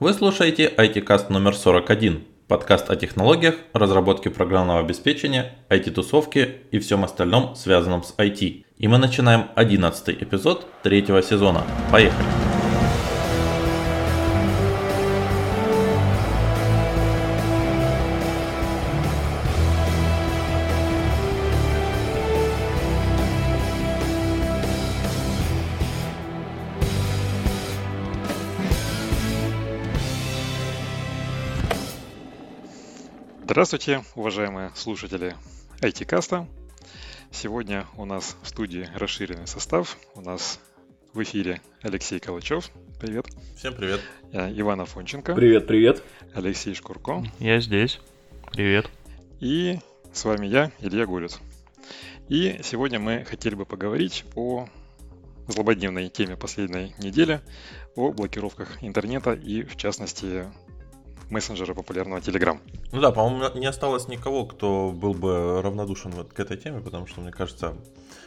Вы слушаете IT-каст номер 41, подкаст о технологиях, разработке программного обеспечения, IT-тусовке и всем остальном, связанном с IT. И мы начинаем 11 эпизод третьего сезона. Поехали! Здравствуйте, уважаемые слушатели IT-каста. Сегодня у нас в студии расширенный состав. У нас в эфире Алексей Калачев. Привет. Всем привет. Иван Афонченко. Привет, привет. Алексей Шкурко. Я здесь. Привет. И с вами я, Илья Горец. И сегодня мы хотели бы поговорить о злободневной теме последней недели, о блокировках интернета и, в частности, мессенджера популярного Telegram. Ну да, по-моему, не осталось никого, кто был бы равнодушен вот к этой теме, потому что, мне кажется,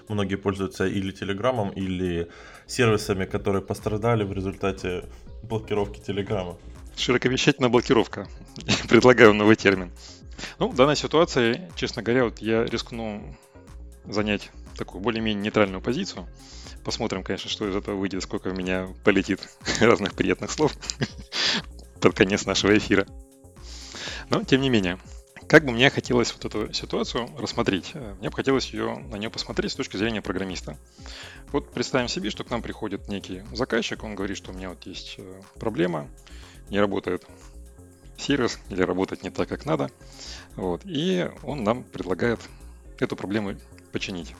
многие пользуются или Телеграмом, или сервисами, которые пострадали в результате блокировки Телеграма. Широковещательная блокировка. Предлагаю новый термин. Ну, в данной ситуации, честно говоря, вот я рискну занять такую более-менее нейтральную позицию. Посмотрим, конечно, что из этого выйдет, сколько у меня полетит разных приятных слов под конец нашего эфира. Но, тем не менее, как бы мне хотелось вот эту ситуацию рассмотреть, э, мне бы хотелось ее, на нее посмотреть с точки зрения программиста. Вот представим себе, что к нам приходит некий заказчик, он говорит, что у меня вот есть э, проблема, не работает сервис или работает не так, как надо. Вот, и он нам предлагает эту проблему починить.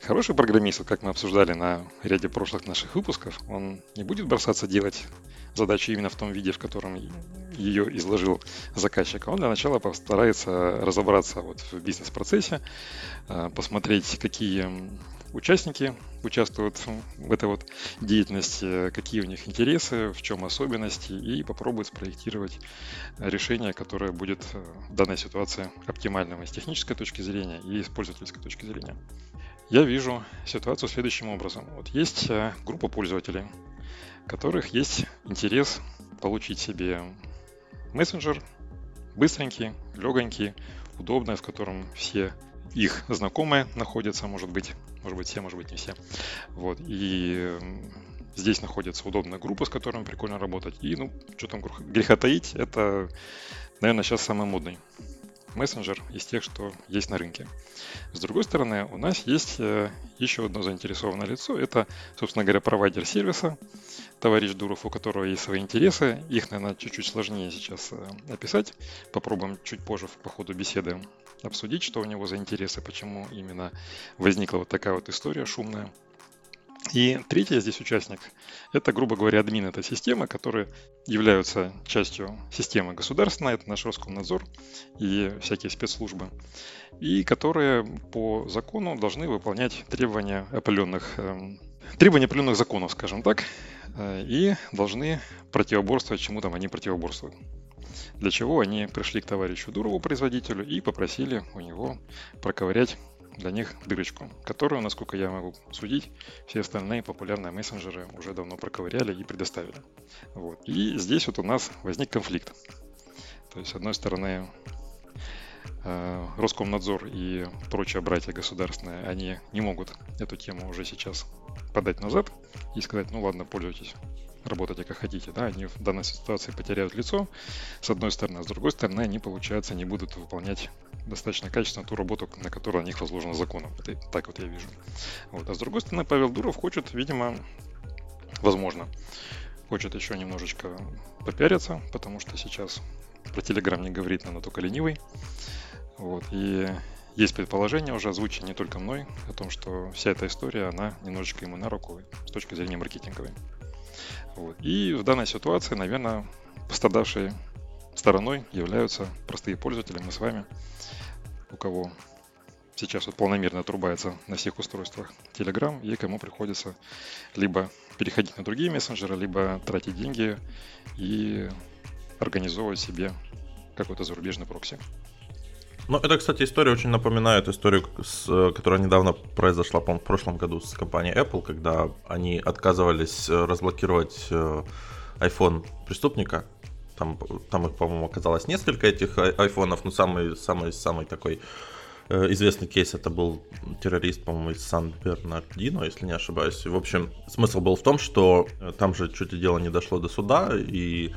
Хороший программист, как мы обсуждали на ряде прошлых наших выпусков, он не будет бросаться делать задачу именно в том виде, в котором ее изложил заказчик. Он для начала постарается разобраться вот в бизнес-процессе, а, посмотреть, какие участники участвуют в этой вот деятельности, какие у них интересы, в чем особенности, и попробует спроектировать решение, которое будет в данной ситуации оптимальным и с технической точки зрения, и с пользовательской точки зрения. Я вижу ситуацию следующим образом. Вот есть э, группа пользователей, которых есть интерес получить себе мессенджер быстренький, легонький, удобный, в котором все их знакомые находятся, может быть, может быть все, может быть не все. Вот. И здесь находится удобная группа, с которой прикольно работать. И, ну, что там греха таить, это, наверное, сейчас самый модный мессенджер из тех, что есть на рынке. С другой стороны, у нас есть э, еще одно заинтересованное лицо. Это, собственно говоря, провайдер сервиса, товарищ Дуров, у которого есть свои интересы. Их, наверное, чуть-чуть сложнее сейчас э, описать. Попробуем чуть позже по ходу беседы обсудить, что у него за интересы, почему именно возникла вот такая вот история шумная. И третий здесь участник – это, грубо говоря, админ этой системы, которые являются частью системы государственной, это наш Роскомнадзор и всякие спецслужбы, и которые по закону должны выполнять требования определенных, э, требования определенных законов, скажем так, э, и должны противоборствовать чему там они противоборствуют. Для чего они пришли к товарищу Дурову, производителю, и попросили у него проковырять для них дырочку, которую, насколько я могу судить, все остальные популярные мессенджеры уже давно проковыряли и предоставили. Вот. И здесь вот у нас возник конфликт. То есть, с одной стороны, э, Роскомнадзор и прочие братья государственные, они не могут эту тему уже сейчас подать назад и сказать, ну ладно, пользуйтесь работайте как хотите, да, они в данной ситуации потеряют лицо, с одной стороны, а с другой стороны, они, получается, не будут выполнять достаточно качественно ту работу, на которую на них возложено законом. Это так вот я вижу. Вот. А с другой стороны, Павел Дуров хочет, видимо, возможно, хочет еще немножечко попиариться, потому что сейчас про Телеграм не говорит, наверное, только ленивый. Вот. И есть предположение уже озвучено не только мной о том, что вся эта история, она немножечко ему на руку с точки зрения маркетинговой. Вот. И в данной ситуации, наверное, пострадавшей стороной являются простые пользователи, мы с вами, у кого сейчас вот полномерно отрубается на всех устройствах Telegram, и кому приходится либо переходить на другие мессенджеры, либо тратить деньги и организовывать себе какой-то зарубежный прокси. Ну, это, кстати, история очень напоминает историю, с, которая недавно произошла, по в прошлом году с компанией Apple, когда они отказывались э, разблокировать э, iPhone преступника. Там, там их, по-моему, оказалось несколько этих ай- айфонов, но самый, самый, самый такой э, известный кейс это был террорист, по-моему, из Сан-Бернардино, если не ошибаюсь. В общем, смысл был в том, что э, там же чуть ли дело не дошло до суда, и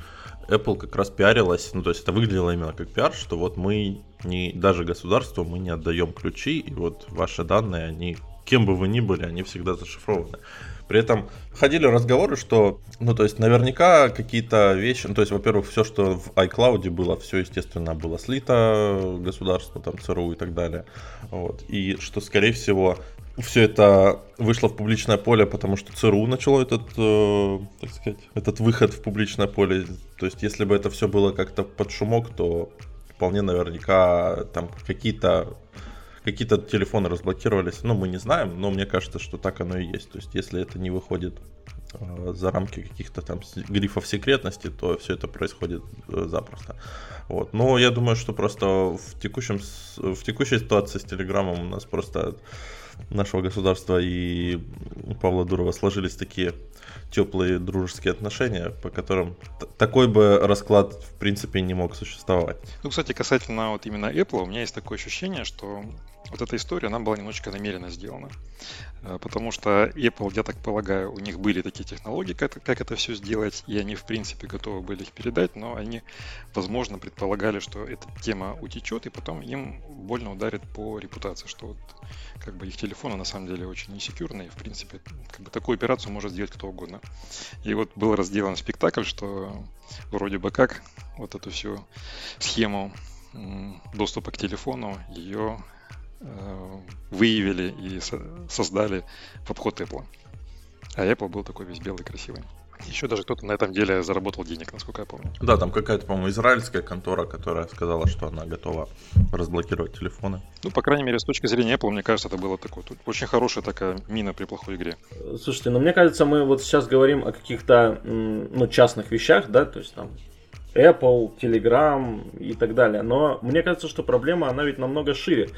Apple как раз пиарилась, ну то есть это выглядело именно как пиар, что вот мы не, даже государству мы не отдаем ключи, и вот ваши данные, они, кем бы вы ни были, они всегда зашифрованы. При этом ходили разговоры, что, ну, то есть, наверняка какие-то вещи, ну, то есть, во-первых, все, что в iCloud было, все, естественно, было слито государству, там, ЦРУ и так далее. Вот. И что, скорее всего, все это вышло в публичное поле, потому что ЦРУ начало этот, э, так сказать, этот выход в публичное поле. То есть, если бы это все было как-то под шумок, то вполне наверняка там какие-то какие-то телефоны разблокировались. Ну, мы не знаем, но мне кажется, что так оно и есть. То есть, если это не выходит э, за рамки каких-то там грифов секретности, то все это происходит э, запросто. Вот. Но я думаю, что просто в, текущем, в текущей ситуации с Телеграмом у нас просто нашего государства и Павла Дурова сложились такие теплые дружеские отношения, по которым такой бы расклад в принципе не мог существовать. Ну, кстати, касательно вот именно Apple, у меня есть такое ощущение, что вот эта история, она была немножечко намеренно сделана. Э, потому что Apple, я так полагаю, у них были такие технологии, как, как это все сделать, и они, в принципе, готовы были их передать, но они, возможно, предполагали, что эта тема утечет, и потом им больно ударит по репутации, что вот, как бы их телефоны на самом деле очень несекьюрные, в принципе, как бы такую операцию может сделать кто угодно. И вот был разделан спектакль, что вроде бы как вот эту всю схему доступа к телефону, ее выявили и создали в обход Apple. А Apple был такой весь белый, красивый. Еще даже кто-то на этом деле заработал денег, насколько я помню. Да, там какая-то, по-моему, израильская контора, которая сказала, что она готова разблокировать телефоны. Ну, по крайней мере, с точки зрения Apple, мне кажется, это было такое очень хорошая такая мина при плохой игре. Слушайте, ну мне кажется, мы вот сейчас говорим о каких-то ну, частных вещах, да, то есть там Apple, Telegram и так далее. Но мне кажется, что проблема, она ведь намного шире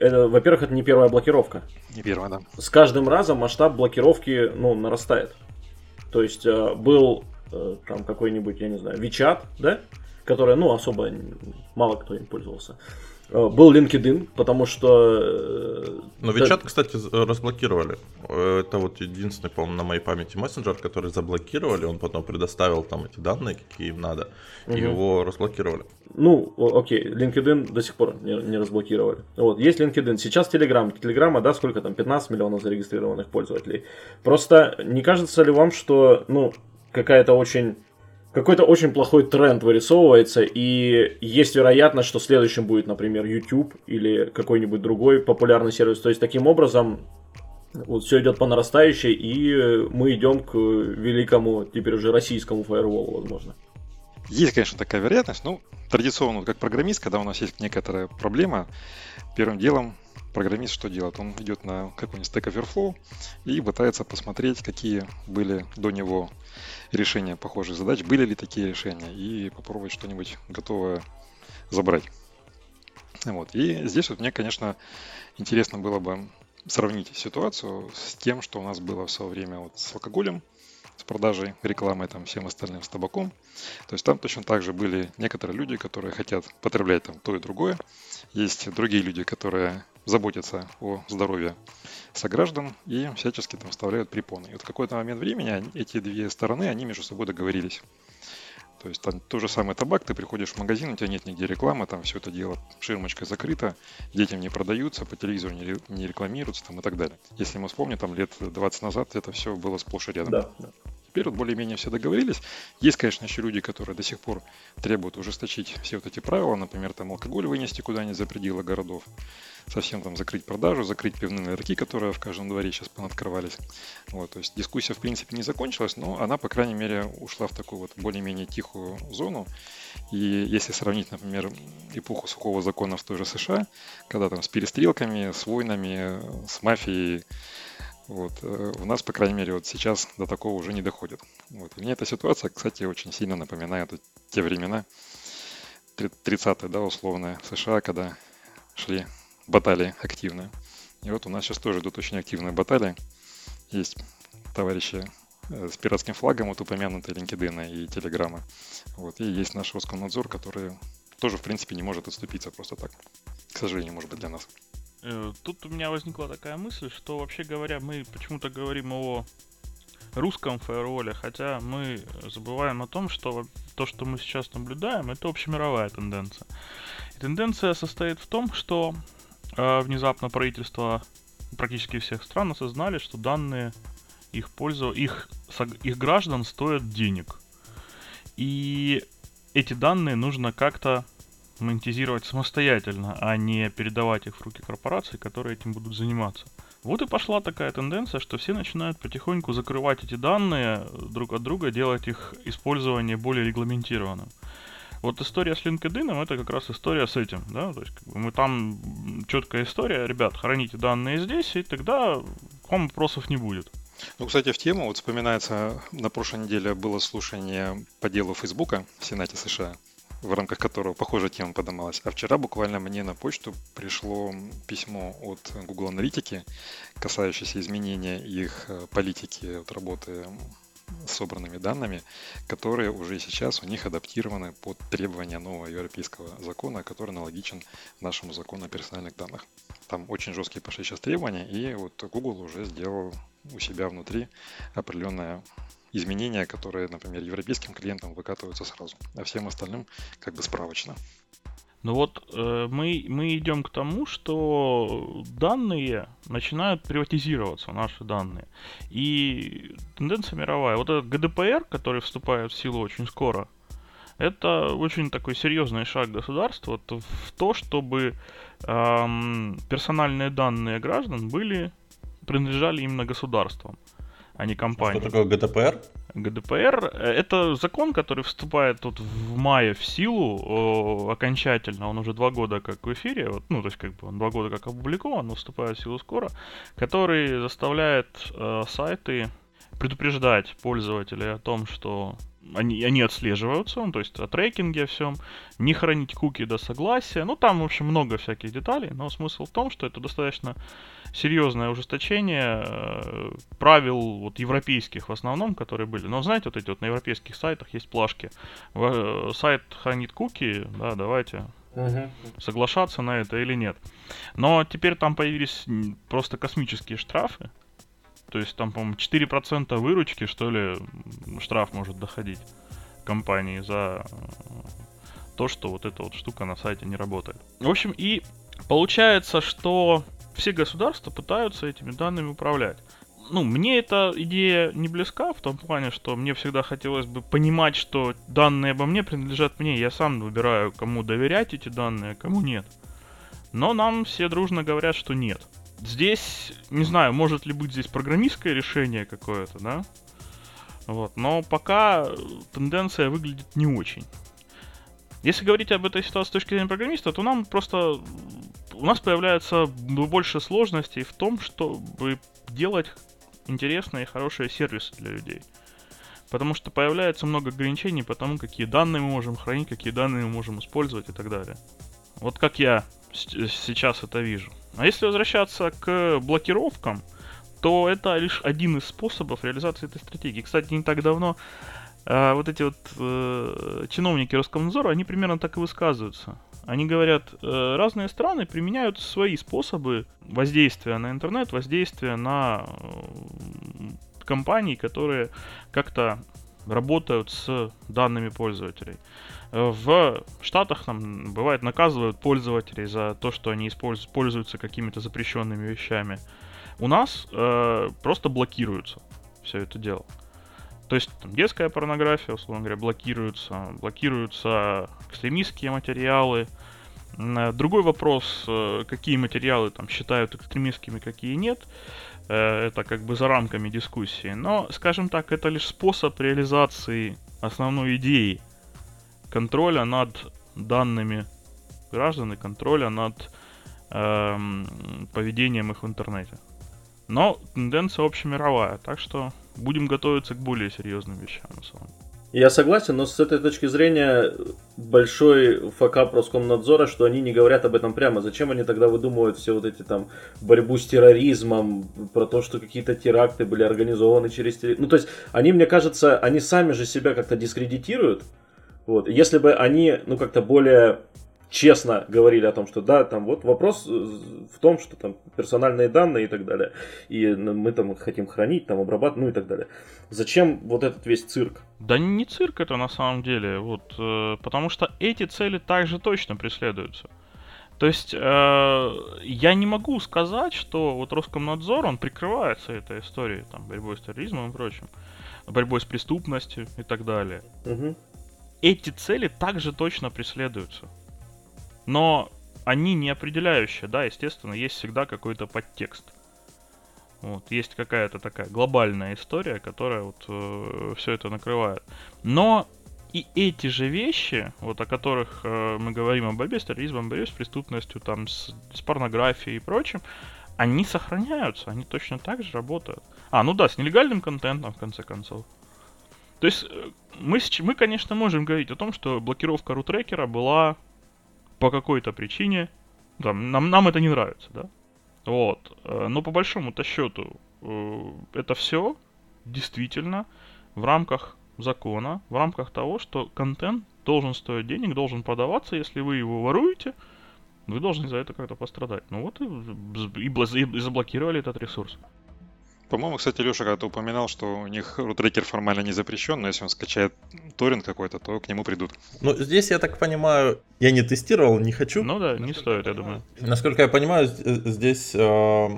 это, во-первых, это не первая блокировка. Не первая, да. С каждым разом масштаб блокировки, ну, нарастает. То есть э, был э, там какой-нибудь, я не знаю, WeChat, да, который, ну, особо мало кто им пользовался. Э, был LinkedIn, потому что... Э, Но WeChat, кстати, разблокировали. Это вот единственный, по-моему, на моей памяти мессенджер, который заблокировали. Он потом предоставил там эти данные, какие им надо, угу. и его разблокировали. Ну, окей, LinkedIn до сих пор не, не разблокировали. Вот, есть LinkedIn. Сейчас Telegram. Телеграма, да, сколько там, 15 миллионов зарегистрированных пользователей. Просто не кажется ли вам, что, ну, какая-то очень какой-то очень плохой тренд вырисовывается, и есть вероятность, что следующим будет, например, YouTube или какой-нибудь другой популярный сервис. То есть таким образом вот все идет по нарастающей, и мы идем к великому, теперь уже российскому фаерволу, возможно. Есть, конечно, такая вероятность. Ну, традиционно, как программист, когда у нас есть некоторая проблема, первым делом программист что делает? Он идет на какой-нибудь Stack Overflow и пытается посмотреть, какие были до него решения похожих задач, были ли такие решения, и попробовать что-нибудь готовое забрать. Вот. И здесь вот мне, конечно, интересно было бы сравнить ситуацию с тем, что у нас было в свое время вот с алкоголем, с продажей, рекламой, там, всем остальным, с табаком. То есть там точно так же были некоторые люди, которые хотят потреблять там то и другое. Есть другие люди, которые заботятся о здоровье сограждан и всячески там вставляют препоны. И вот в какой-то момент времени эти две стороны, они между собой договорились. То есть там тот же самый табак, ты приходишь в магазин, у тебя нет нигде рекламы, там все это дело ширмочкой закрыто, детям не продаются, по телевизору не рекламируются там и так далее. Если мы вспомним, там лет 20 назад это все было сплошь и рядом. Да, да. Теперь вот более-менее все договорились. Есть, конечно, еще люди, которые до сих пор требуют ужесточить все вот эти правила, например, там алкоголь вынести куда-нибудь за пределы городов совсем там закрыть продажу, закрыть пивные ларьки, которые в каждом дворе сейчас понаткрывались. Вот, то есть дискуссия в принципе не закончилась, но она, по крайней мере, ушла в такую вот более-менее тихую зону. И если сравнить, например, эпоху сухого закона в той же США, когда там с перестрелками, с войнами, с мафией, вот. Э, у нас, по крайней мере, вот сейчас до такого уже не доходит. Вот. И мне эта ситуация, кстати, очень сильно напоминает те времена, 30-е, да, условные, в США, когда шли баталии активные. И вот у нас сейчас тоже идут очень активные баталии. Есть товарищи с пиратским флагом, вот упомянутые LinkedIn и Telegram. Вот, и есть наш Роскомнадзор, который тоже, в принципе, не может отступиться просто так. К сожалению, может быть, для нас. Э, тут у меня возникла такая мысль, что вообще говоря, мы почему-то говорим о русском фаерволе, хотя мы забываем о том, что то, что мы сейчас наблюдаем, это общемировая тенденция. И тенденция состоит в том, что э, внезапно правительство практически всех стран осознали, что данные их пользу, их, их граждан стоят денег. И эти данные нужно как-то монетизировать самостоятельно, а не передавать их в руки корпораций, которые этим будут заниматься. Вот и пошла такая тенденция, что все начинают потихоньку закрывать эти данные друг от друга, делать их использование более регламентированным. Вот история с LinkedIn это как раз история с этим, да, то есть как бы мы там четкая история, ребят, храните данные здесь, и тогда к вам вопросов не будет. Ну, кстати, в тему вот вспоминается, на прошлой неделе было слушание по делу Фейсбука в Сенате США в рамках которого похожая тема поднималась. А вчера буквально мне на почту пришло письмо от Google Аналитики, касающееся изменения их э, политики от работы с собранными данными, которые уже сейчас у них адаптированы под требования нового европейского закона, который аналогичен нашему закону о персональных данных. Там очень жесткие пошли сейчас требования, и вот Google уже сделал у себя внутри определенное изменения, которые, например, европейским клиентам выкатываются сразу, а всем остальным как бы справочно. Ну вот э, мы, мы идем к тому, что данные начинают приватизироваться, наши данные. И тенденция мировая. Вот этот ГДПР, который вступает в силу очень скоро, это очень такой серьезный шаг государства в то, чтобы эм, персональные данные граждан были принадлежали именно государствам а не компании. Что такое ГДПР? ГДПР э, это закон, который вступает тут в мае в силу о, окончательно. Он уже два года как в эфире, вот, ну то есть как бы он два года как опубликован, но вступает в силу скоро, который заставляет э, сайты предупреждать пользователей о том, что они, они отслеживаются, ну, то есть о трекинге всем, не хранить куки до согласия. Ну, там, в общем, много всяких деталей, но смысл в том, что это достаточно серьезное ужесточение э, правил вот европейских в основном, которые были. Но знаете, вот эти вот на европейских сайтах есть плашки. Э, сайт хранит куки, да, давайте соглашаться на это или нет. Но теперь там появились просто космические штрафы. То есть там, по-моему, 4% выручки, что ли, штраф может доходить компании за э, то, что вот эта вот штука на сайте не работает. В общем, и получается, что все государства пытаются этими данными управлять. Ну, мне эта идея не близка в том плане, что мне всегда хотелось бы понимать, что данные обо мне принадлежат мне. Я сам выбираю, кому доверять эти данные, а кому нет. Но нам все дружно говорят, что нет. Здесь, не знаю, может ли быть здесь программистское решение какое-то, да? Вот, но пока тенденция выглядит не очень. Если говорить об этой ситуации с точки зрения программиста, то нам просто у нас появляется больше сложностей в том, чтобы делать интересные и хорошие сервисы для людей. Потому что появляется много ограничений по тому, какие данные мы можем хранить, какие данные мы можем использовать и так далее. Вот как я сейчас это вижу. А если возвращаться к блокировкам, то это лишь один из способов реализации этой стратегии. Кстати, не так давно э, вот эти вот э, чиновники Роскомнадзора, они примерно так и высказываются. Они говорят, э, разные страны применяют свои способы воздействия на интернет, воздействия на э, компании, которые как-то работают с данными пользователей. В Штатах там бывает наказывают пользователей за то, что они используют, пользуются какими-то запрещенными вещами. У нас э, просто блокируется все это дело. То есть там, детская порнография, условно говоря, блокируется, блокируются экстремистские материалы. Э, другой вопрос, э, какие материалы там считают экстремистскими, какие нет. Э, это как бы за рамками дискуссии. Но, скажем так, это лишь способ реализации основной идеи контроля над данными граждан и контроля над эм, поведением их в интернете. Но тенденция общемировая, так что будем готовиться к более серьезным вещам на самом деле. Я согласен, но с этой точки зрения большой факап Роскомнадзора, что они не говорят об этом прямо. Зачем они тогда выдумывают все вот эти там борьбу с терроризмом, про то, что какие-то теракты были организованы через. Ну, то есть, они, мне кажется, они сами же себя как-то дискредитируют. Вот. Если бы они, ну, как-то более честно говорили о том, что да, там вот вопрос э, в том, что там персональные данные и так далее, и мы там хотим хранить, там обрабатывать, ну и так далее. Зачем вот этот весь цирк? Да не цирк это на самом деле, вот, э, потому что эти цели также точно преследуются. То есть э, я не могу сказать, что вот Роскомнадзор, он прикрывается этой историей, там, борьбой с терроризмом и прочим, борьбой с преступностью и так далее. Угу. Эти цели также точно преследуются но они не определяющие, да, естественно, есть всегда какой-то подтекст. Вот, есть какая-то такая глобальная история, которая вот э, все это накрывает. Но и эти же вещи, вот о которых э, мы говорим о борьбе с терроризмом, борьбе с преступностью, там, с, с порнографией и прочим, они сохраняются, они точно так же работают. А, ну да, с нелегальным контентом, в конце концов. То есть э, мы, мы конечно, можем говорить о том, что блокировка рутрекера была по какой-то причине, там, нам, нам это не нравится, да? Вот. Э, но по большому-то счету э, это все действительно в рамках закона, в рамках того, что контент должен стоить денег, должен продаваться, если вы его воруете, вы должны за это как-то пострадать. Ну вот и, и, и заблокировали этот ресурс. По-моему, кстати, Леша когда-то упоминал, что у них рутрекер формально не запрещен, но если он скачает торрент какой-то, то к нему придут. Ну, здесь, я так понимаю, я не тестировал, не хочу. Ну да, не стоит, я думаю. Насколько я понимаю, э, здесь э,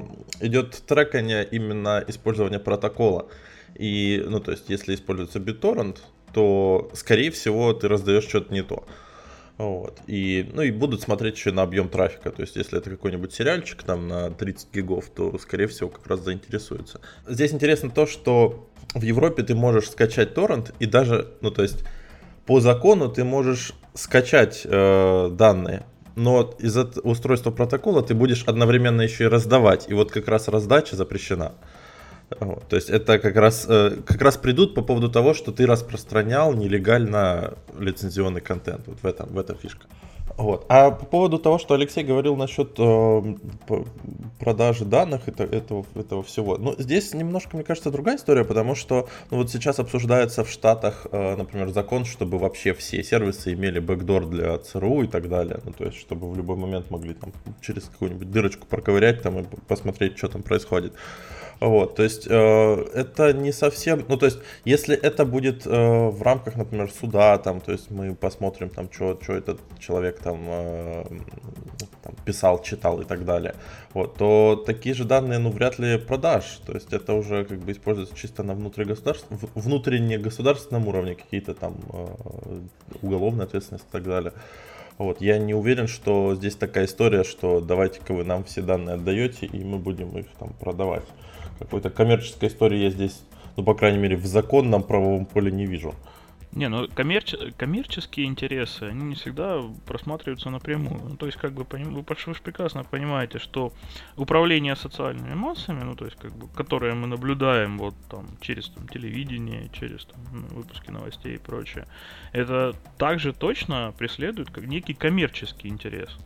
идет трекание именно использования протокола. И, ну, то есть, если используется BitTorrent, то, скорее всего, ты раздаешь что-то не то. Вот. И, ну и будут смотреть еще на объем трафика. То есть, если это какой-нибудь сериальчик там на 30 гигов, то, скорее всего, как раз заинтересуется. Здесь интересно то, что в Европе ты можешь скачать торрент и даже, ну то есть, по закону ты можешь скачать э, данные, но из-за устройства протокола ты будешь одновременно еще и раздавать. И вот как раз раздача запрещена. Вот, то есть это как раз, э, как раз придут по поводу того, что ты распространял нелегально лицензионный контент. Вот в этом, в этом фишка. Вот. А по поводу того, что Алексей говорил насчет э, продажи данных это, этого, этого всего, ну, здесь немножко, мне кажется, другая история, потому что ну, вот сейчас обсуждается в Штатах, э, например, закон, чтобы вообще все сервисы имели бэкдор для ЦРУ и так далее, ну, то есть, чтобы в любой момент могли там через какую-нибудь дырочку проковырять там и посмотреть, что там происходит. Вот, то есть э, это не совсем, ну то есть если это будет э, в рамках, например, суда, там, то есть мы посмотрим там, что этот человек там, э, там писал, читал и так далее, вот, то такие же данные, ну вряд ли продашь, то есть это уже как бы используется чисто на внутригосударств, внутренне государственном уровне какие-то там э, уголовная ответственность и так далее. Вот, я не уверен, что здесь такая история, что давайте-ка вы нам все данные отдаете, и мы будем их там продавать какой-то коммерческой истории я здесь, ну, по крайней мере, в законном правовом поле не вижу. Не, ну коммерч... коммерческие интересы, они не всегда просматриваются напрямую. Ну, то есть, как бы, поним... вы уж прекрасно понимаете, что управление социальными массами, ну, то есть, как бы, которое мы наблюдаем вот там через там, телевидение, через там, ну, выпуски новостей и прочее, это также точно преследует как некий коммерческий интерес.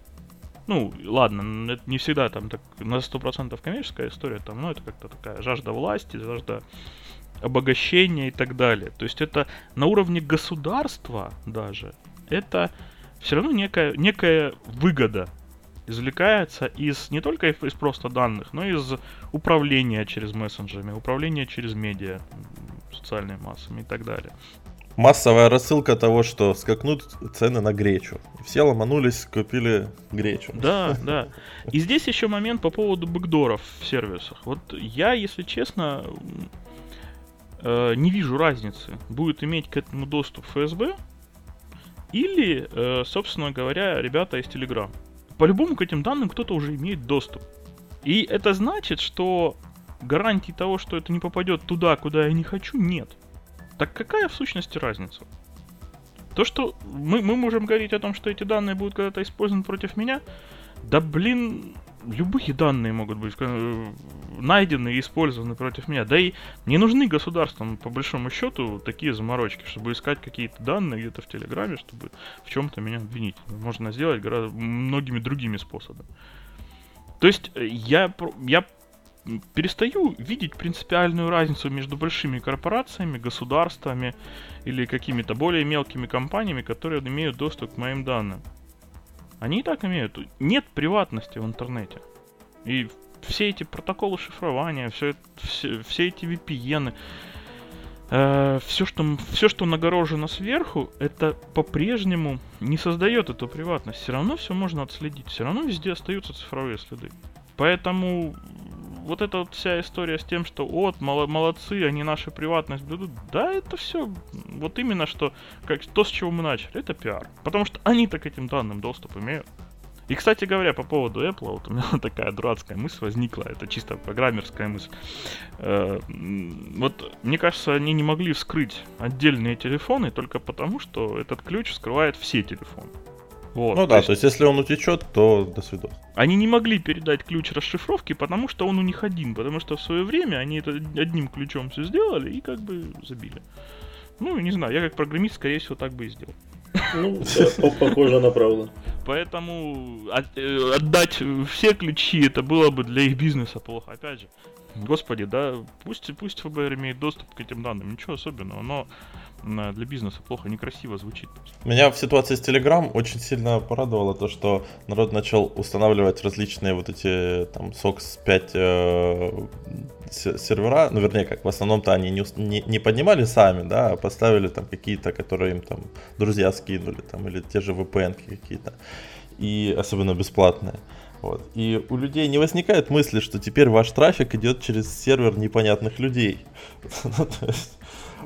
Ну, ладно, это не всегда там так на 100% коммерческая история, там, ну, это как-то такая жажда власти, жажда обогащения и так далее. То есть это на уровне государства даже, это все равно некая, некая выгода извлекается из не только из просто данных, но и из управления через мессенджерами, управления через медиа, социальными массами и так далее массовая рассылка того, что скакнут цены на гречу. Все ломанулись, купили гречу. Да, да. И здесь еще момент по поводу бэкдоров в сервисах. Вот я, если честно, э, не вижу разницы. Будет иметь к этому доступ ФСБ или, э, собственно говоря, ребята из Telegram. По-любому к этим данным кто-то уже имеет доступ. И это значит, что гарантий того, что это не попадет туда, куда я не хочу, нет. Так какая в сущности разница? То, что мы, мы можем говорить о том, что эти данные будут когда-то использованы против меня, Да блин, любые данные могут быть э, найдены и использованы против меня. Да и не нужны государствам, по большому счету, такие заморочки, чтобы искать какие-то данные где-то в Телеграме, чтобы в чем-то меня обвинить. Можно сделать гораздо многими другими способами. То есть э, я, я перестаю видеть принципиальную разницу между большими корпорациями, государствами или какими-то более мелкими компаниями, которые имеют доступ к моим данным. Они и так имеют. Нет приватности в интернете. И все эти протоколы шифрования, все, все, все эти VPN, э, все, что, все, что нагорожено сверху, это по-прежнему не создает эту приватность. Все равно все можно отследить. Все равно везде остаются цифровые следы. Поэтому вот эта вот вся история с тем, что вот, молодцы, они нашу приватность блюдут, да, это все вот именно что, как то, с чего мы начали, это пиар. Потому что они так этим данным доступ имеют. И, кстати говоря, по поводу Apple, вот у меня такая дурацкая мысль возникла, это чисто программерская мысль. Э, вот, мне кажется, они не могли вскрыть отдельные телефоны только потому, что этот ключ скрывает все телефоны. Вот, ну да, то есть... то есть если он утечет, то до свидания. Они не могли передать ключ расшифровки, потому что он у них один, потому что в свое время они это одним ключом все сделали и как бы забили. Ну, не знаю, я как программист, скорее всего, так бы и сделал. Ну, да, похоже на правду. Поэтому от, э, отдать все ключи, это было бы для их бизнеса плохо. Опять же, господи, да, пусть, пусть ФБР имеет доступ к этим данным, ничего особенного, но для бизнеса плохо, некрасиво звучит. Меня в ситуации с Telegram очень сильно порадовало то, что народ начал устанавливать различные вот эти там SOX 5 э, сервера, ну вернее как, в основном-то они не, не, не поднимали сами, да, а поставили там какие-то, которые им там друзья скинули, там, или те же VPN какие-то, и особенно бесплатные. Вот. И у людей не возникает мысли, что теперь ваш трафик идет через сервер непонятных людей.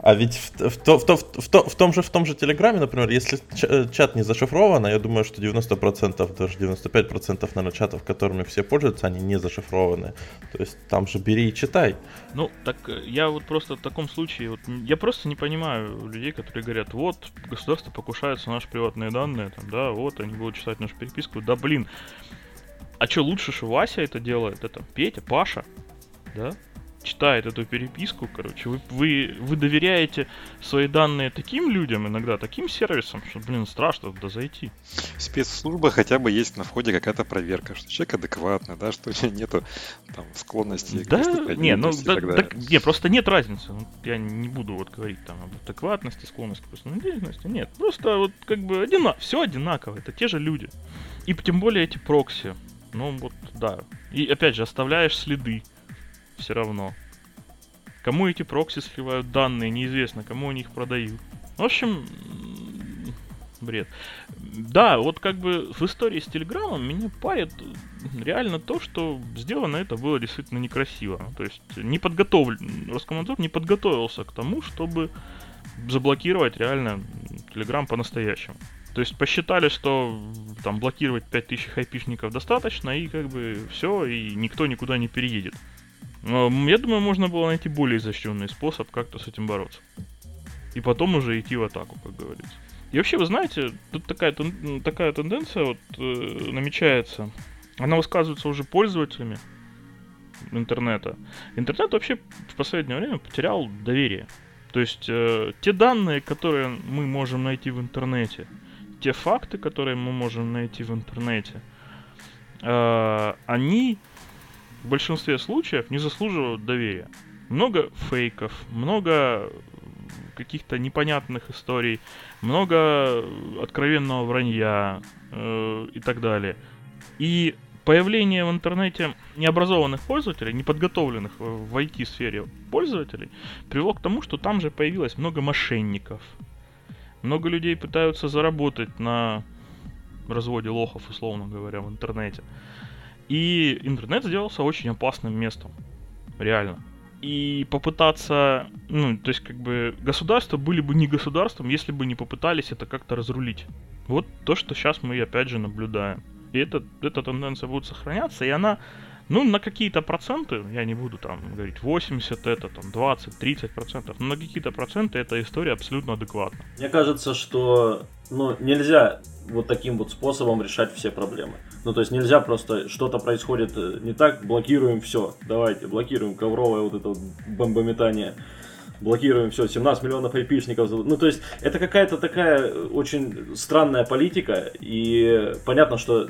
А ведь в, в, в, в, в, в, том же, в том же Телеграме, например, если э, чат не зашифрован, а я думаю, что 90%, даже 95% наверное, чатов, которыми все пользуются, они не зашифрованы. То есть там же бери и читай. Ну, так э, я вот просто в таком случае, вот, я просто не понимаю людей, которые говорят, вот, государство покушается на наши приватные данные, там, да, вот, они будут читать нашу переписку. Да блин, а что лучше, что Вася это делает? Это Петя, Паша, да? Читает эту переписку, короче, вы, вы, вы доверяете свои данные таким людям, иногда таким сервисам, что, блин, страшно туда зайти. Спецслужба хотя бы есть на входе какая-то проверка, что человек адекватный, да, что нету там склонности да, к не, ну, да, так, не, просто нет разницы. Ну, я не буду вот говорить там об адекватности, склонности к деятельности. Нет, просто вот как бы одинаково, все одинаково, это те же люди. И тем более эти прокси. Ну вот, да. И опять же, оставляешь следы все равно. Кому эти прокси сливают данные, неизвестно, кому они их продают. В общем, бред. Да, вот как бы в истории с Телеграмом меня парит реально то, что сделано это было действительно некрасиво. То есть не подготовлен, Роскомнадзор не подготовился к тому, чтобы заблокировать реально Телеграм по-настоящему. То есть посчитали, что там блокировать 5000 хайпишников достаточно, и как бы все, и никто никуда не переедет. Я думаю, можно было найти более изощренный способ как-то с этим бороться. И потом уже идти в атаку, как говорится. И вообще, вы знаете, тут такая, такая тенденция вот э, намечается. Она высказывается уже пользователями интернета. Интернет вообще в последнее время потерял доверие. То есть э, те данные, которые мы можем найти в интернете, те факты, которые мы можем найти в интернете, э, они в большинстве случаев не заслуживают доверия. Много фейков, много каких-то непонятных историй, много откровенного вранья э, и так далее. И появление в интернете необразованных пользователей, неподготовленных в IT-сфере пользователей, привело к тому, что там же появилось много мошенников. Много людей пытаются заработать на разводе лохов, условно говоря, в интернете. И интернет сделался очень опасным местом. Реально. И попытаться, ну, то есть как бы государства были бы не государством, если бы не попытались это как-то разрулить. Вот то, что сейчас мы опять же наблюдаем. И это, эта тенденция будет сохраняться, и она, ну, на какие-то проценты, я не буду там говорить 80 это, там 20, 30 процентов, но на какие-то проценты эта история абсолютно адекватна. Мне кажется, что, ну, нельзя вот таким вот способом решать все проблемы. Ну, то есть нельзя просто, что-то происходит э, не так, блокируем все, давайте, блокируем ковровое вот это вот бомбометание блокируем все, 17 миллионов айпишников. Ну, то есть, это какая-то такая очень странная политика, и понятно, что,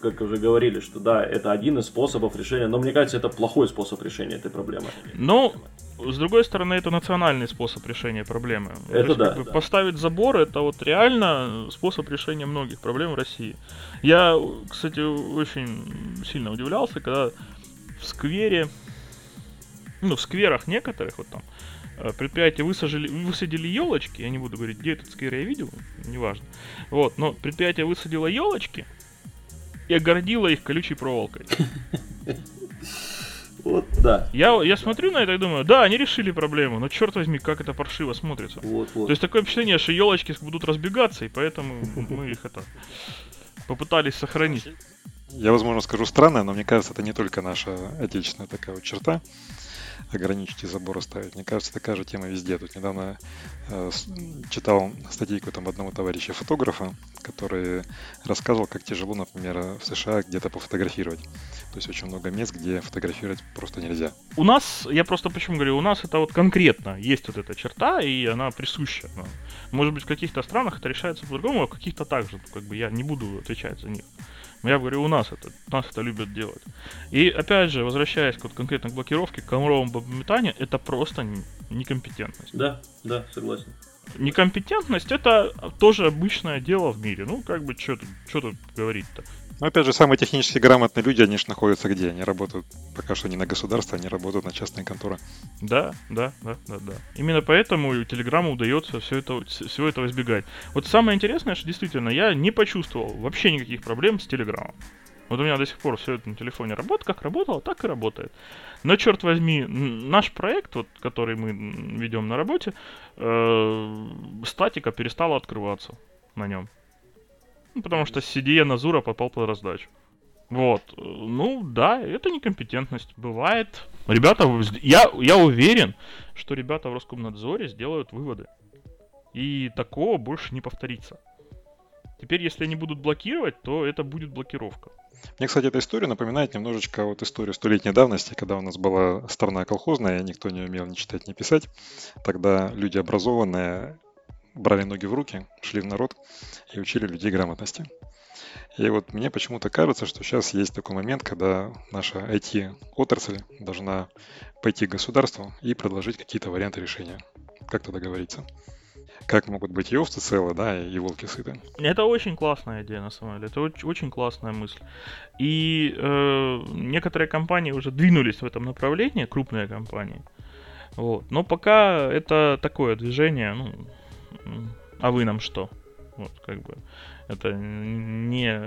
как, уже говорили, что да, это один из способов решения, но мне кажется, это плохой способ решения этой проблемы. Ну, с другой стороны, это национальный способ решения проблемы. Это есть, да, как бы, да. Поставить забор это вот реально способ решения многих проблем в России. Я, кстати, очень сильно удивлялся, когда в сквере, ну, в скверах некоторых, вот там, Э, предприятия высажили, высадили елочки, я не буду говорить, где этот сквер я видел, неважно. Вот, но предприятие высадило елочки и огородило их колючей проволокой. Вот, да. Я, я смотрю на это и думаю, да, они решили проблему, но черт возьми, как это паршиво смотрится. Вот, вот. То есть такое впечатление, что елочки будут разбегаться, и поэтому мы их это попытались сохранить. Я, возможно, скажу странно, но мне кажется, это не только наша отечественная такая вот черта ограничить и заборы ставить. Мне кажется, такая же тема везде. Тут недавно читал статейку там одного товарища фотографа, который рассказывал, как тяжело, например, в США где-то пофотографировать. То есть очень много мест, где фотографировать просто нельзя. У нас, я просто почему говорю, у нас это вот конкретно есть вот эта черта, и она присуща. Может быть, в каких-то странах это решается по-другому, а в каких-то так же. Как бы я не буду отвечать за них. Я говорю, у нас это, нас это любят делать. И опять же, возвращаясь к вот конкретно к блокировке, к ковровому бомбометанию, это просто некомпетентность. Да, да, согласен. Некомпетентность это тоже обычное дело в мире. Ну, как бы, что тут, говорить-то? Но опять же, самые технически грамотные люди, они же находятся где? Они работают пока что не на государство, они работают на частные конторы. Да, да, да, да, да. Именно поэтому Телеграму удается все это, всего этого избегать. Вот самое интересное, что действительно я не почувствовал вообще никаких проблем с Телеграмом. Вот у меня до сих пор все это на телефоне работает, как работало, так и работает. Но, черт возьми, наш проект, вот, который мы ведем на работе, э, статика перестала открываться на нем. Ну, потому что CDE Назура попал под раздачу. Вот. Ну, да, это некомпетентность. Бывает. Ребята, я, я уверен, что ребята в Роскомнадзоре сделают выводы. И такого больше не повторится. Теперь, если они будут блокировать, то это будет блокировка. Мне, кстати, эта история напоминает немножечко вот историю столетней давности, когда у нас была страна колхозная, никто не умел ни читать, ни писать. Тогда люди образованные брали ноги в руки, шли в народ и учили людей грамотности. И вот мне почему-то кажется, что сейчас есть такой момент, когда наша IT-отрасль должна пойти к государству и предложить какие-то варианты решения. Как-то договориться. Как могут быть и овцы целы, да, и волки сыты. Это очень классная идея, на самом деле. Это очень, классная мысль. И э, некоторые компании уже двинулись в этом направлении, крупные компании. Вот. Но пока это такое движение, ну, а вы нам что? Вот, как бы, это не...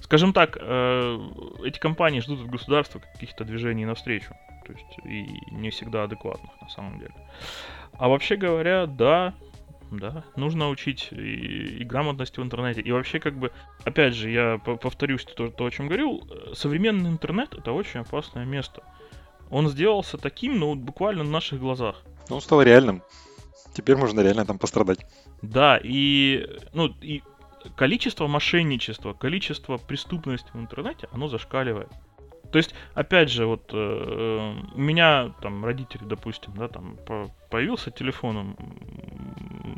Скажем так, э, эти компании ждут от государства каких-то движений навстречу. То есть, и не всегда адекватных, на самом деле. А вообще говоря, да, да, нужно учить и, и грамотности в интернете. И вообще, как бы, опять же, я повторюсь то, то, о чем говорил, современный интернет это очень опасное место. Он сделался таким, ну, буквально на наших глазах. Он стал реальным. Теперь можно реально там пострадать. Да, и, ну, и количество мошенничества, количество преступности в интернете, оно зашкаливает. То есть, опять же, вот э, у меня там родители, допустим, да, там по появился телефон,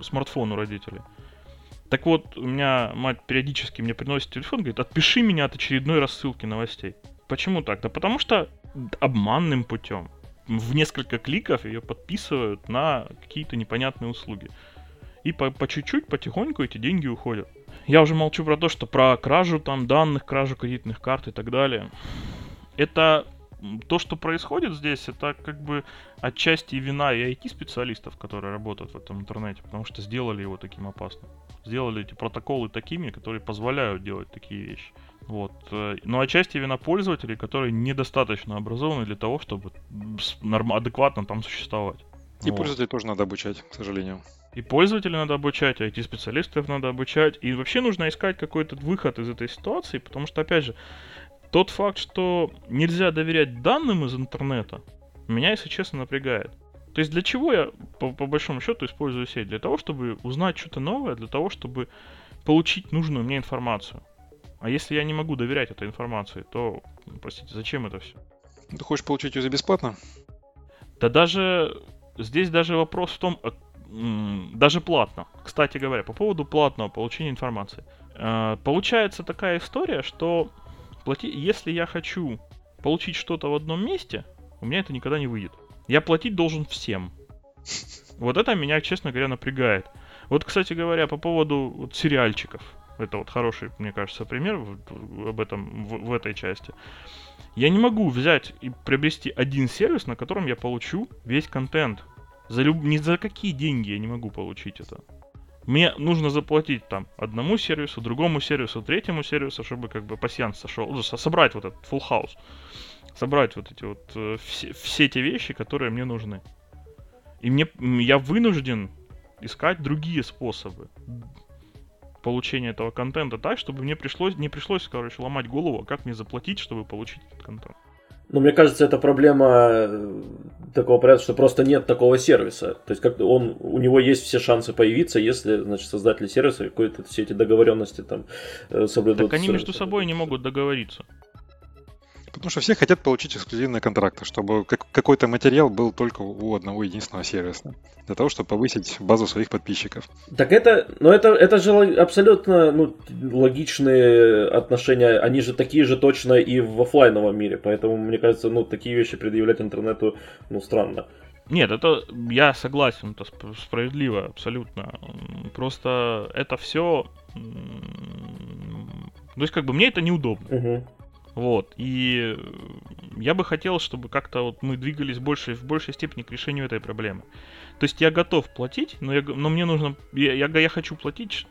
смартфон у родителей. Так вот, у меня мать периодически мне приносит телефон, говорит, отпиши меня от очередной рассылки новостей. Почему так? Да потому что обманным путем в несколько кликов ее подписывают на какие-то непонятные услуги. И по, по чуть-чуть, потихоньку эти деньги уходят. Я уже молчу про то, что про кражу там данных, кражу кредитных карт и так далее. Это то, что происходит здесь, это как бы отчасти вина и IT-специалистов, которые работают в этом интернете, потому что сделали его таким опасным. Сделали эти протоколы такими, которые позволяют делать такие вещи. Вот. Э, но отчасти вина пользователей, которые недостаточно образованы для того, чтобы норм- адекватно там существовать. И вот. пользователей тоже надо обучать, к сожалению. И пользователей надо обучать, и IT-специалистов надо обучать. И вообще нужно искать какой-то выход из этой ситуации, потому что, опять же, тот факт, что нельзя доверять данным из интернета, меня, если честно, напрягает. То есть для чего я, по, по большому счету, использую сеть? Для того, чтобы узнать что-то новое, для того, чтобы получить нужную мне информацию. А если я не могу доверять этой информации, то, простите, зачем это все? Ты хочешь получить ее за бесплатно? Да даже здесь даже вопрос в том, даже платно. Кстати говоря, по поводу платного получения информации. Э, получается такая история, что плати... если я хочу получить что-то в одном месте, у меня это никогда не выйдет. Я платить должен всем. Вот это меня, честно говоря, напрягает. Вот, кстати говоря, по поводу вот, сериальчиков. Это вот хороший, мне кажется, пример в, об этом в, в этой части. Я не могу взять и приобрести один сервис, на котором я получу весь контент. За люб... Ни за какие деньги я не могу получить это. Мне нужно заплатить там одному сервису, другому сервису, третьему сервису, чтобы как бы пассианс сошел, ну, собрать вот этот full house. Собрать вот эти вот э, все, все те вещи, которые мне нужны. И мне я вынужден искать другие способы получения этого контента так, чтобы мне пришлось, не пришлось, короче, ломать голову, как мне заплатить, чтобы получить этот контент. Ну, мне кажется, это проблема э, такого порядка, что просто нет такого сервиса. То есть, как он, у него есть все шансы появиться, если, значит, создатели сервиса какой-то все эти договоренности там э, соблюдут. Так они между собой не могут договориться. Потому что все хотят получить эксклюзивные контракты, чтобы какой-то материал был только у одного единственного сервиса. Для того, чтобы повысить базу своих подписчиков. Так это, ну это, это же абсолютно ну, логичные отношения. Они же такие же точно и в офлайновом мире. Поэтому, мне кажется, ну такие вещи предъявлять интернету, ну странно. Нет, это я согласен, это справедливо, абсолютно. Просто это все. То есть, как бы мне это неудобно. Угу. Вот. И я бы хотел, чтобы как-то вот мы двигались больше, в большей степени к решению этой проблемы. То есть я готов платить, но, я, но мне нужно... Я, я, я хочу платить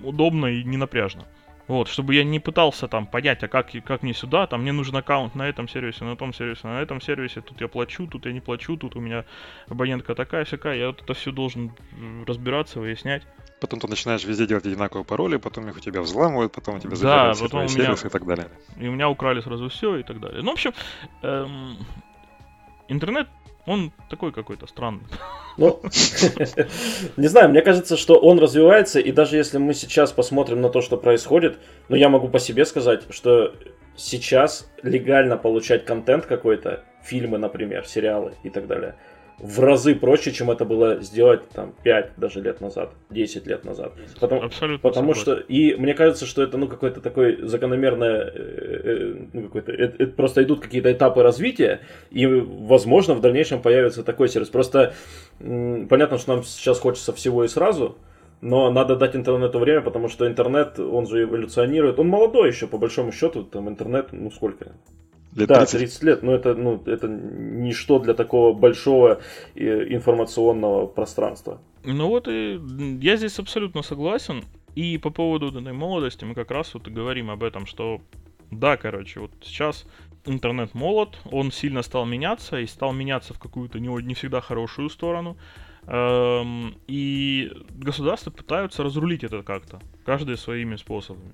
удобно и не напряжно. Вот, чтобы я не пытался там понять, а как, как мне сюда, там мне нужен аккаунт на этом сервисе, на том сервисе, на этом сервисе, тут я плачу, тут я не плачу, тут у меня абонентка такая всякая, я вот это все должен разбираться, выяснять потом ты начинаешь везде делать одинаковые пароли, потом их у тебя взламывают, потом у тебя забирают да, потом меня... и так далее. И у меня украли сразу все и так далее. Ну, в общем, эм... интернет он такой какой-то странный. Ну, не знаю, мне кажется, что он развивается, и даже если мы сейчас посмотрим на то, что происходит, ну, я могу по себе сказать, что сейчас легально получать контент какой-то, фильмы, например, сериалы и так далее – в разы проще, чем это было сделать там 5 даже лет назад, 10 лет назад. Потому, Абсолютно потому что, и мне кажется, что это ну какой-то такой закономерное, э, э, ну, какой-то, это, это просто идут какие-то этапы развития, и возможно в дальнейшем появится такой сервис. Просто м, понятно, что нам сейчас хочется всего и сразу, но надо дать интернету время, потому что интернет, он же эволюционирует. Он молодой еще, по большому счету, там интернет, ну сколько? Лет да, 30? 30 лет, но это, ну, это ничто для такого большого э, информационного пространства. Ну вот и я здесь абсолютно согласен. И по поводу этой молодости мы как раз вот и говорим об этом, что да, короче, вот сейчас интернет молод, он сильно стал меняться и стал меняться в какую-то не, не всегда хорошую сторону. Эм, и государства пытаются разрулить это как-то, каждый своими способами.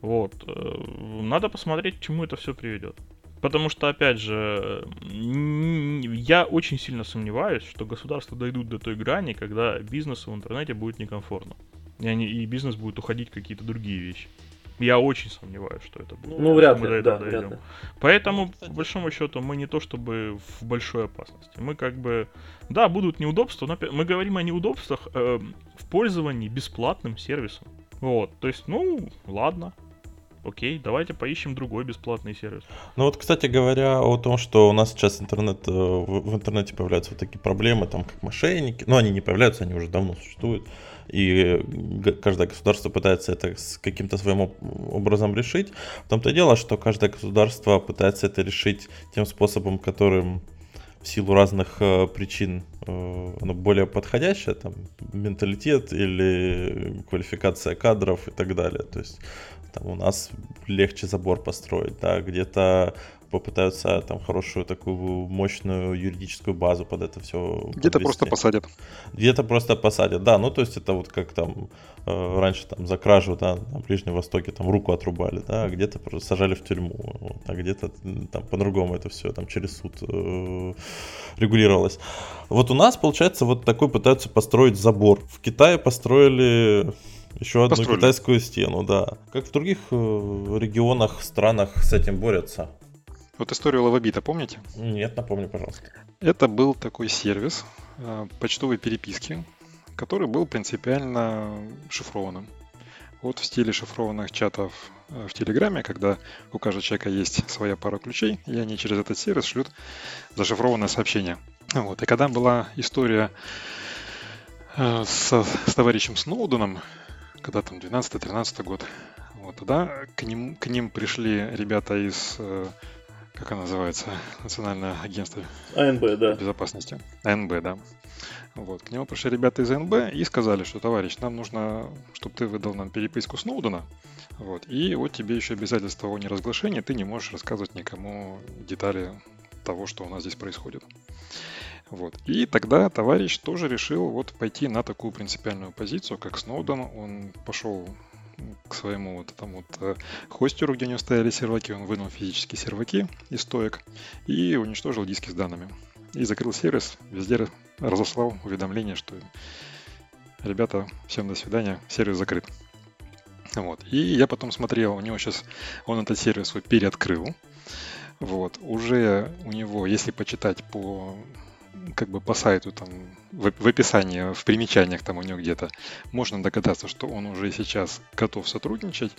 Вот. Э, надо посмотреть, к чему это все приведет. Потому что, опять же, я очень сильно сомневаюсь, что государства дойдут до той грани, когда бизнесу в интернете будет некомфортно. И, они, и бизнес будет уходить в какие-то другие вещи. Я очень сомневаюсь, что это будет. Ну, вряд ли, да, вряд ли. Поэтому, ну, по большому счету, мы не то чтобы в большой опасности. Мы как бы... Да, будут неудобства, но мы говорим о неудобствах э, в пользовании бесплатным сервисом. Вот, то есть, ну, ладно, окей, давайте поищем другой бесплатный сервис. Ну вот, кстати говоря, о том, что у нас сейчас интернет, э, в интернете появляются вот такие проблемы, там, как мошенники, ну, они не появляются, они уже давно существуют, и каждое государство пытается это с каким-то своим образом решить. В том-то дело, что каждое государство пытается это решить тем способом, которым в силу разных э, причин э, оно более подходящее, там, менталитет или квалификация кадров и так далее. То есть там у нас легче забор построить, да, где-то попытаются там хорошую такую мощную юридическую базу под это все. Где-то просто посадят. Где-то просто посадят, да. Ну, то есть это вот как там э, раньше там за кражу, да, на Ближнем Востоке там руку отрубали, да, а где-то просто сажали в тюрьму, вот, а где-то там по-другому это все там через суд э, регулировалось. Вот у нас, получается, вот такой пытаются построить забор. В Китае построили Еще одну Построили. китайскую стену, да. Как в других э, регионах, странах с этим борются? Вот историю Лавабита помните? Нет, напомни, пожалуйста. Это был такой сервис э, почтовой переписки, который был принципиально шифрованным. Вот в стиле шифрованных чатов э, в Телеграме, когда у каждого человека есть своя пара ключей, и они через этот сервис шлют зашифрованное сообщение. Вот. И когда была история с, с товарищем Сноуденом, когда там 12-13 год, вот, тогда к ним, к ним пришли ребята из, э, как она называется, Национальное агентство АНБ, да. безопасности. АНБ, да. Вот, к нему пришли ребята из НБ и сказали, что, товарищ, нам нужно, чтобы ты выдал нам переписку Сноудена, вот, и вот тебе еще обязательство о неразглашении, ты не можешь рассказывать никому детали того, что у нас здесь происходит. Вот. И тогда товарищ тоже решил вот пойти на такую принципиальную позицию, как Сноуден. Он пошел к своему вот этому вот э, хостеру, где у него стояли серваки, он вынул физические серваки из стоек и уничтожил диски с данными. И закрыл сервис, везде разослал уведомление, что ребята, всем до свидания, сервис закрыт. Вот. И я потом смотрел, у него сейчас, он этот сервис свой переоткрыл. Вот. Уже у него, если почитать по как бы по сайту, там, в, в описании, в примечаниях там у него где-то, можно догадаться, что он уже сейчас готов сотрудничать,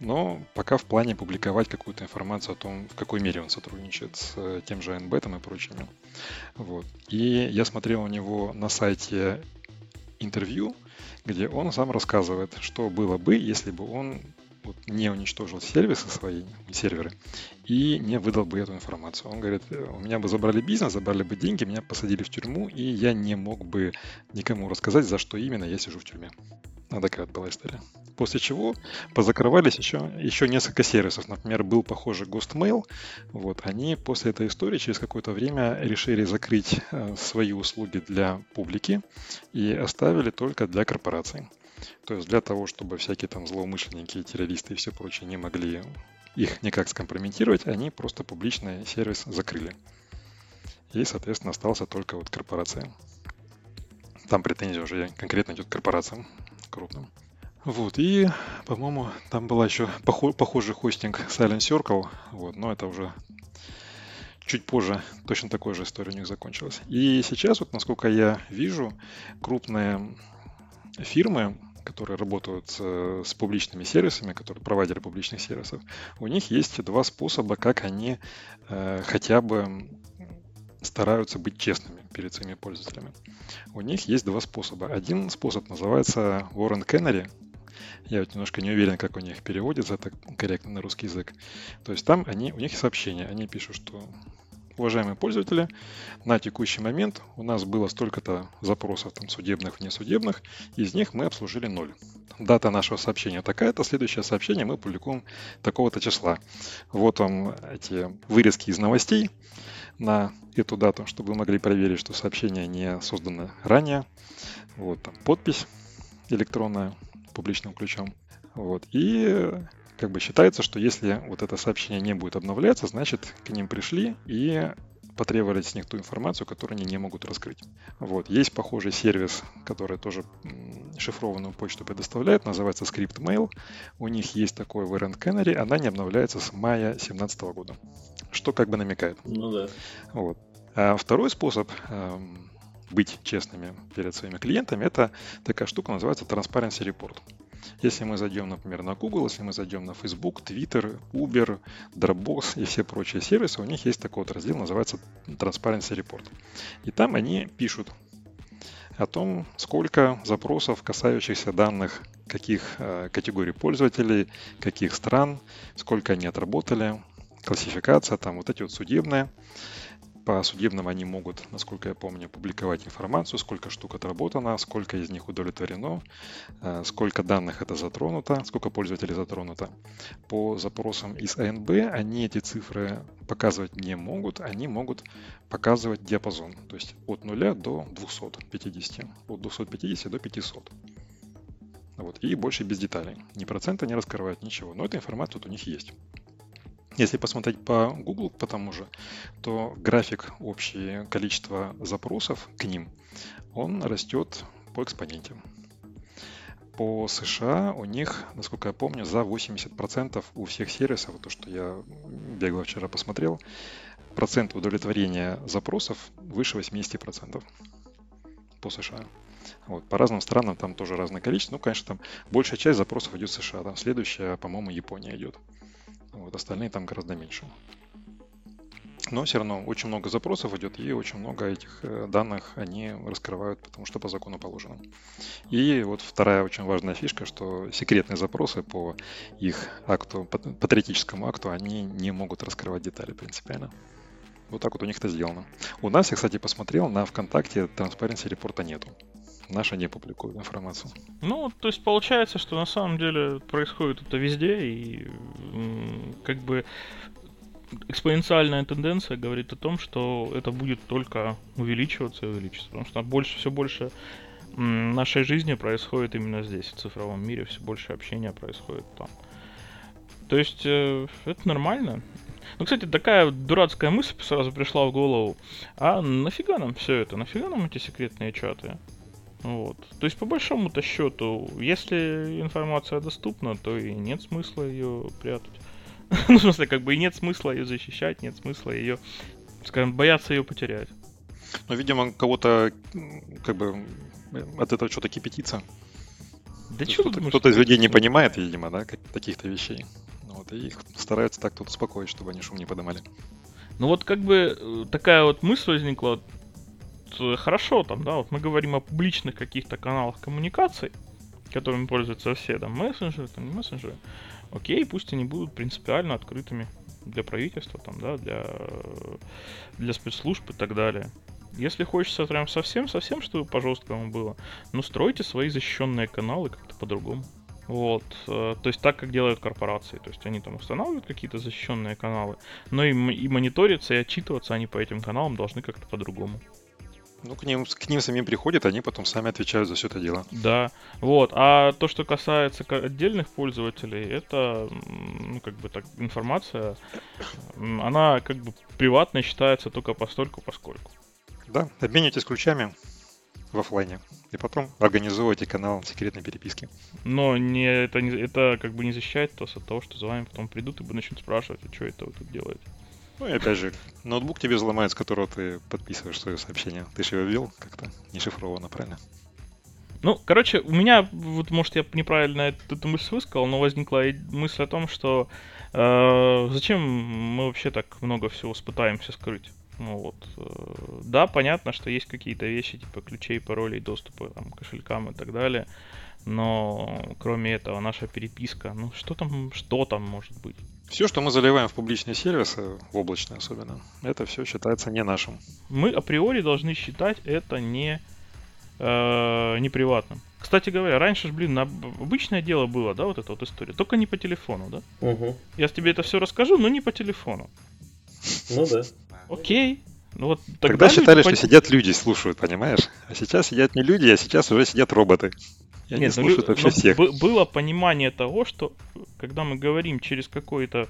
но пока в плане публиковать какую-то информацию о том, в какой мере он сотрудничает с э, тем же NBET и прочими. Вот. И я смотрел у него на сайте интервью, где он сам рассказывает, что было бы, если бы он вот, не уничтожил сервисы свои, серверы, и не выдал бы эту информацию. Он говорит, у меня бы забрали бизнес, забрали бы деньги, меня посадили в тюрьму, и я не мог бы никому рассказать, за что именно я сижу в тюрьме. А такая была история. После чего позакрывались еще, еще несколько сервисов. Например, был похожий GhostMail. Вот, они после этой истории через какое-то время решили закрыть э, свои услуги для публики и оставили только для корпораций. То есть для того, чтобы всякие там злоумышленники, террористы и все прочее не могли их никак скомпрометировать, они просто публичный сервис закрыли. И, соответственно, остался только вот корпорация. Там претензия уже конкретно идет к корпорациям крупным. Вот, и, по-моему, там была еще похо- похожий хостинг Silent Circle, вот, но это уже чуть позже точно такой же история у них закончилась. И сейчас, вот насколько я вижу, крупные фирмы, которые работают с, с публичными сервисами, которые провайдеры публичных сервисов, у них есть два способа, как они э, хотя бы стараются быть честными перед своими пользователями. У них есть два способа. Один способ называется Warren Canary. Я вот немножко не уверен, как у них переводится это корректно на русский язык. То есть там они, у них сообщения. Они пишут, что уважаемые пользователи, на текущий момент у нас было столько-то запросов там судебных, внесудебных, из них мы обслужили ноль. Дата нашего сообщения такая-то, следующее сообщение мы публикуем такого-то числа. Вот вам эти вырезки из новостей на эту дату, чтобы вы могли проверить, что сообщение не создано ранее. Вот там подпись электронная публичным ключом. Вот. И как бы считается, что если вот это сообщение не будет обновляться, значит к ним пришли и потребовали с них ту информацию, которую они не могут раскрыть. Вот. Есть похожий сервис, который тоже шифрованную почту предоставляет, называется ScriptMail. У них есть такой variant Canary, она не обновляется с мая 2017 года. Что как бы намекает. Ну да. Вот. А второй способ эм, быть честными перед своими клиентами, это такая штука называется Transparency Report. Если мы зайдем, например, на Google, если мы зайдем на Facebook, Twitter, Uber, Dropbox и все прочие сервисы, у них есть такой вот раздел, называется Transparency Report. И там они пишут о том, сколько запросов, касающихся данных каких э, категорий пользователей, каких стран, сколько они отработали, классификация, там вот эти вот судебные. По судебным они могут, насколько я помню, публиковать информацию, сколько штук отработано, сколько из них удовлетворено, э, сколько данных это затронуто, сколько пользователей затронуто. По запросам из АНБ они эти цифры показывать не могут, они могут показывать диапазон, то есть от 0 до 250, от 250 до 500. Вот, и больше без деталей. Ни процента не раскрывают, ничего. Но эта информация тут у них есть. Если посмотреть по Google, по тому же, то график общее количество запросов к ним, он растет по экспоненте. по США у них, насколько я помню, за 80% у всех сервисов, то, что я бегло вчера посмотрел, процент удовлетворения запросов выше 80% по США. Вот, по разным странам там тоже разное количество. Ну, конечно, там большая часть запросов идет в США. Там следующая, по-моему, Япония идет. Вот, остальные там гораздо меньше. Но все равно очень много запросов идет, и очень много этих э, данных они раскрывают, потому что по закону положено. И вот вторая очень важная фишка, что секретные запросы по их акту, патриотическому акту, они не могут раскрывать детали принципиально. Вот так вот у них это сделано. У нас, я, кстати, посмотрел, на ВКонтакте Transparency репорта нету. Наша не публикует информацию. Ну, то есть получается, что на самом деле происходит это везде, и как бы экспоненциальная тенденция говорит о том, что это будет только увеличиваться и увеличиваться, потому что больше, все больше нашей жизни происходит именно здесь, в цифровом мире, все больше общения происходит там. То есть э, это нормально. Ну, кстати, такая дурацкая мысль сразу пришла в голову. А нафига нам все это? Нафига нам эти секретные чаты? Вот. То есть, по большому-то счету, если информация доступна, то и нет смысла ее прятать. ну, в смысле, как бы и нет смысла ее защищать, нет смысла ее, скажем, бояться ее потерять. Ну, видимо, кого-то как бы от этого что-то кипятится. Да что кто-то, кто-то из людей не понимает, видимо, да, каких-то вещей. Вот, и их стараются так тут успокоить, чтобы они шум не поднимали. Ну вот как бы э, такая вот мысль возникла, хорошо там, да, вот мы говорим о публичных каких-то каналах коммуникаций, которыми пользуются все, там, мессенджеры, там, не мессенджеры. Окей, пусть они будут принципиально открытыми для правительства, там, да, для, для спецслужб и так далее. Если хочется прям совсем-совсем, чтобы по жесткому было, ну стройте свои защищенные каналы как-то по-другому. Вот, э, то есть так, как делают корпорации. То есть они там устанавливают какие-то защищенные каналы, но и, и мониториться, и отчитываться они по этим каналам должны как-то по-другому. Ну, к ним, к ним самим приходят, они потом сами отвечают за все это дело. Да, вот. А то, что касается отдельных пользователей, это, ну, как бы так, информация, она как бы приватной считается только постольку, поскольку. Да, обменивайтесь ключами в офлайне. И потом организовывайте канал секретной переписки. Но не, это, не, это как бы не защищает вас от того, что за вами потом придут и начнут спрашивать, а что это вы тут делаете. Ну опять же, ноутбук тебе взломает, с которого ты подписываешь свое сообщение. Ты же его ввел как-то не шифровано, правильно? Ну, короче, у меня, вот, может, я неправильно эту, эту мысль высказал, но возникла мысль о том, что э, зачем мы вообще так много всего пытаемся скрыть. Ну вот. Э, да, понятно, что есть какие-то вещи, типа ключей, паролей, доступа там, к кошелькам и так далее. Но кроме этого, наша переписка, ну что там, что там может быть? Все, что мы заливаем в публичные сервисы, в облачные особенно, это все считается не нашим. Мы априори должны считать это не, э, не приватным. Кстати говоря, раньше же, блин, обычное дело было, да, вот эта вот история. Только не по телефону, да? Угу. Я тебе это все расскажу, но не по телефону. Ну да. Окей. Ну, вот тогда, тогда считали, по... что сидят люди, слушают, понимаешь? А сейчас сидят не люди, а сейчас уже сидят роботы. И Нет, ну, слушают вообще всех. Было понимание того, что когда мы говорим через какое-то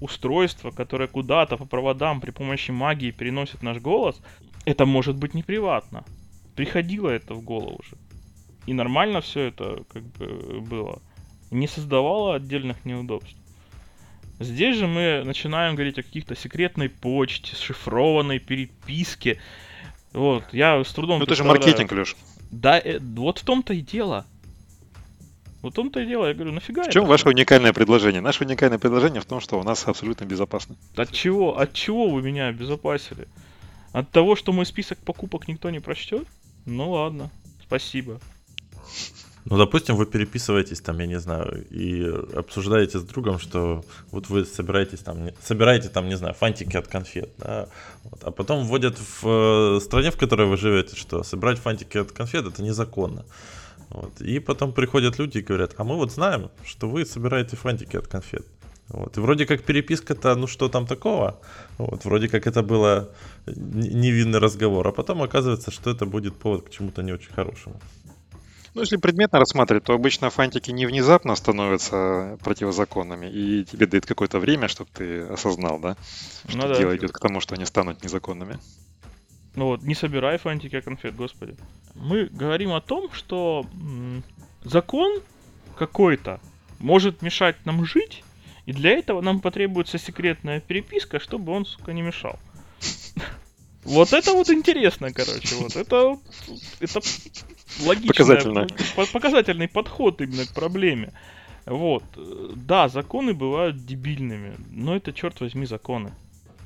устройство, которое куда-то по проводам при помощи магии переносит наш голос, это может быть неприватно. Приходило это в голову уже. И нормально все это как бы было. Не создавало отдельных неудобств. Здесь же мы начинаем говорить о каких-то секретной почте, шифрованной переписке. Вот, я с трудом... Ну это же маркетинг, Леш. Да, э, вот в том-то и дело. Вот в том-то и дело, я говорю, нафига В чем ваше уникальное предложение? Наше уникальное предложение в том, что у нас абсолютно безопасно. От чего? От чего вы меня обезопасили? От того, что мой список покупок никто не прочтет? Ну ладно, спасибо. Ну, допустим, вы переписываетесь там, я не знаю, и обсуждаете с другом, что вот вы собираетесь там, собираете там, не знаю, фантики от конфет, да, вот, а потом вводят в э, стране, в которой вы живете, что собирать фантики от конфет это незаконно. Вот, и потом приходят люди и говорят, а мы вот знаем, что вы собираете фантики от конфет. Вот. И вроде как переписка-то, ну что там такого? Вот, вроде как это было невинный разговор, а потом оказывается, что это будет повод к чему-то не очень хорошему. Ну, если предметно рассматривать, то обычно фантики не внезапно становятся противозаконными, и тебе дают какое-то время, чтобы ты осознал, да, что ну, да. дело идет к тому, что они станут незаконными. Ну вот, не собирай фантики, а конфет, господи. Мы говорим о том, что закон какой-то может мешать нам жить, и для этого нам потребуется секретная переписка, чтобы он, сука, не мешал. Вот это вот интересно, короче, вот это, это Показательно. показательный подход именно к проблеме. Вот, да, законы бывают дебильными, но это, черт возьми, законы.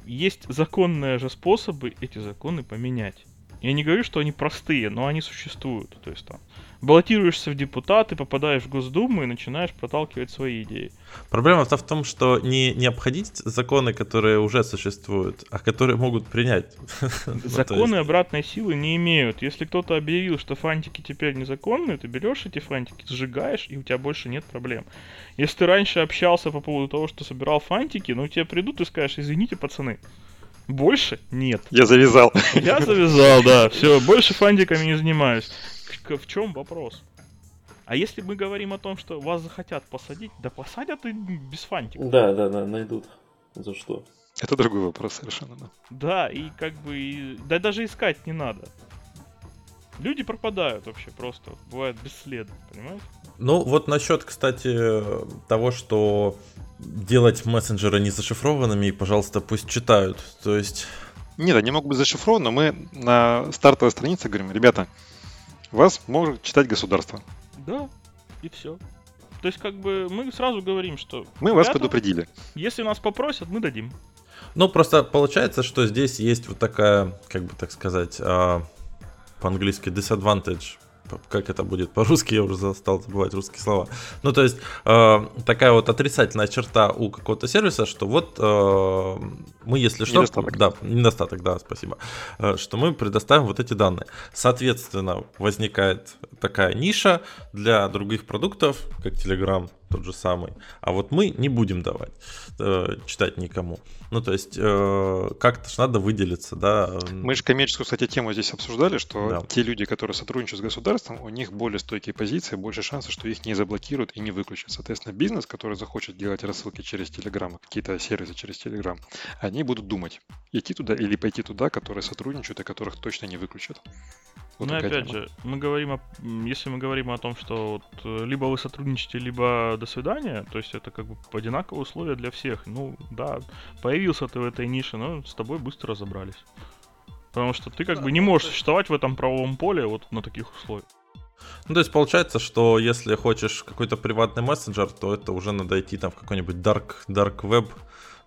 Есть законные же способы эти законы поменять. Я не говорю, что они простые, но они существуют. То есть там баллотируешься в депутаты, попадаешь в Госдуму и начинаешь проталкивать свои идеи. Проблема-то в том, что не, не обходить законы, которые уже существуют, а которые могут принять. Законы обратной силы не имеют. Если кто-то объявил, что фантики теперь незаконные, ты берешь эти фантики, сжигаешь, и у тебя больше нет проблем. Если ты раньше общался по поводу того, что собирал фантики, ну тебе придут и скажешь, извините, пацаны, больше нет. Я завязал. Я завязал, да. Все, больше фантиками не занимаюсь. В чем вопрос? А если мы говорим о том, что вас захотят посадить, да посадят и без фантиков. Да, да, да, найдут. За что? Это другой вопрос совершенно, да. Да, и как бы, и, да даже искать не надо. Люди пропадают вообще просто, бывает бесследно, понимаете? Ну, вот насчет, кстати, того, что делать мессенджеры не зашифрованными, и, пожалуйста, пусть читают. То есть... Нет, они могут быть зашифрованы, но мы на стартовой странице говорим, ребята, вас может читать государство. Да, и все. То есть, как бы, мы сразу говорим, что... Мы вас предупредили. Если нас попросят, мы дадим. Ну, просто получается, что здесь есть вот такая, как бы так сказать, а, по-английски disadvantage как это будет по-русски, я уже стал забывать русские слова. Ну, то есть, э, такая вот отрицательная черта у какого-то сервиса, что вот э, мы, если что... Недостаток. Да, недостаток, да, спасибо. Э, что мы предоставим вот эти данные. Соответственно, возникает такая ниша для других продуктов, как Telegram, тот же самый. А вот мы не будем давать э, читать никому. Ну, то есть, э, как-то же надо выделиться, да. Мы же коммерческую, кстати, тему здесь обсуждали, что да. те люди, которые сотрудничают с государством, у них более стойкие позиции, больше шансов, что их не заблокируют и не выключат. Соответственно, бизнес, который захочет делать рассылки через Telegram, какие-то сервисы через Telegram, они будут думать, идти туда или пойти туда, которые сотрудничают и которых точно не выключат. Вот ну, опять тема. же, мы говорим о, если мы говорим о том, что вот, э, либо вы сотрудничаете, либо до свидания, то есть это как бы одинаковые условия для всех. Ну, да, появился ты в этой нише, но с тобой быстро разобрались. Потому что ты как да, бы не можешь существовать в этом правовом поле вот на таких условиях. Ну, то есть получается, что если хочешь какой-то приватный мессенджер, то это уже надо идти там в какой-нибудь dark, dark web,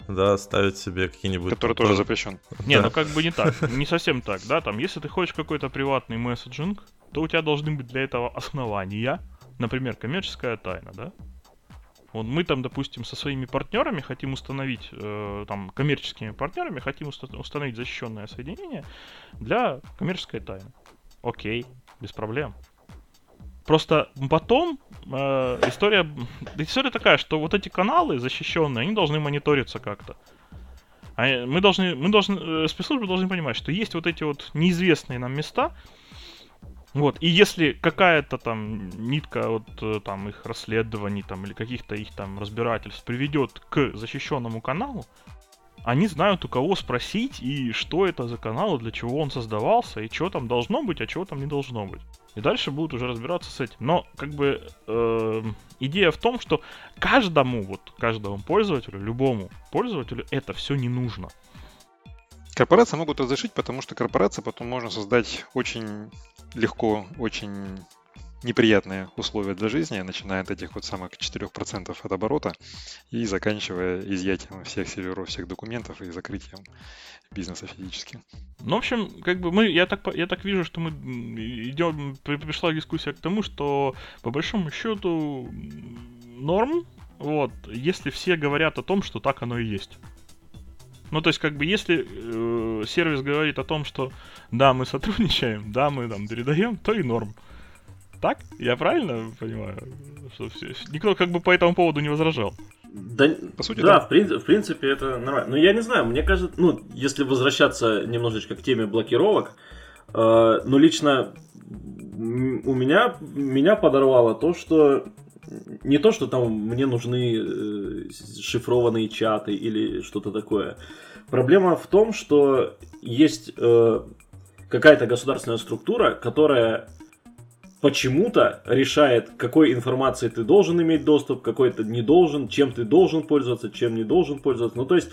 да, ставить себе какие-нибудь... Который тоже запрещен. Не, ну как бы не так, не совсем так, да, там, если ты хочешь какой-то приватный месседжинг, то у тебя должны быть для этого основания, например, коммерческая тайна, да? Вот мы там, допустим, со своими партнерами хотим установить, э, там, коммерческими партнерами хотим уста- установить защищенное соединение для коммерческой тайны. Окей, без проблем. Просто потом э, история, история такая, что вот эти каналы защищенные, они должны мониториться как-то. А мы должны, мы должны, э, спецслужбы должны понимать, что есть вот эти вот неизвестные нам места, вот, и если какая-то там нитка вот э, там их расследований там или каких-то их там разбирательств приведет к защищенному каналу, они знают у кого спросить и что это за канал, для чего он создавался, и что там должно быть, а чего там не должно быть. И дальше будут уже разбираться с этим. Но, как бы, э, идея в том, что каждому, вот, каждому пользователю, любому пользователю это все не нужно. Корпорации могут разрешить, потому что корпорация потом можно создать очень легко, очень неприятные условия для жизни, начиная от этих вот самых 4% от оборота и заканчивая изъятием всех серверов, всех документов и закрытием бизнеса физически. Ну, в общем, как бы мы, я так, я так вижу, что мы идем, пришла дискуссия к тому, что по большому счету норм, вот, если все говорят о том, что так оно и есть. Ну, то есть, как бы, если э, сервис говорит о том, что да, мы сотрудничаем, да, мы там передаем, то и норм. Так? Я правильно понимаю? Что все, никто как бы по этому поводу не возражал. Да, по сути, да, да. В, прин- в принципе, это нормально. Но я не знаю, мне кажется, ну, если возвращаться немножечко к теме блокировок, э, ну, лично у меня, меня подорвало то, что не то, что там мне нужны э, шифрованные чаты или что-то такое. Проблема в том, что есть э, какая-то государственная структура, которая почему-то решает, какой информацией ты должен иметь доступ, какой ты не должен, чем ты должен пользоваться, чем не должен пользоваться. Ну, то есть,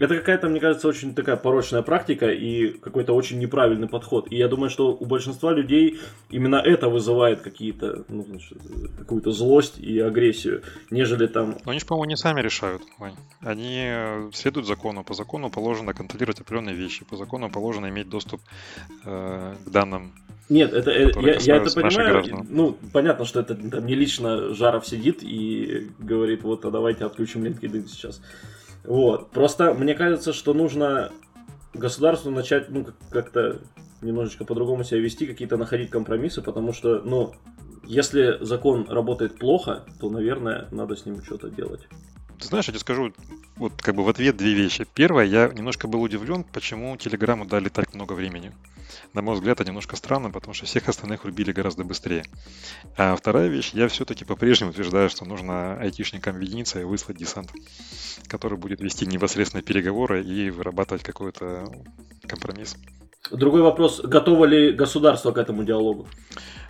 это какая-то, мне кажется, очень такая порочная практика и какой-то очень неправильный подход. И я думаю, что у большинства людей именно это вызывает какие-то, ну, значит, какую-то злость и агрессию, нежели там... Но они же, по-моему, не сами решают, Вань. Они э, следуют закону. По закону положено контролировать определенные вещи. По закону положено иметь доступ э, к данным нет, это, э, я, я это понимаю. Ну, понятно, что это там, не лично Жаров сидит и говорит, вот, а давайте отключим LinkedIn сейчас. Вот. Просто мне кажется, что нужно государству начать, ну, как-то немножечко по-другому себя вести, какие-то находить компромиссы, потому что, ну, если закон работает плохо, то, наверное, надо с ним что-то делать. Ты знаешь, я тебе скажу вот как бы в ответ две вещи. Первое, я немножко был удивлен, почему Телеграму дали так много времени. На мой взгляд, это немножко странно, потому что всех остальных рубили гораздо быстрее. А вторая вещь, я все-таки по-прежнему утверждаю, что нужно айтишникам объединиться и выслать десант, который будет вести непосредственно переговоры и вырабатывать какой-то компромисс. Другой вопрос, готово ли государство к этому диалогу?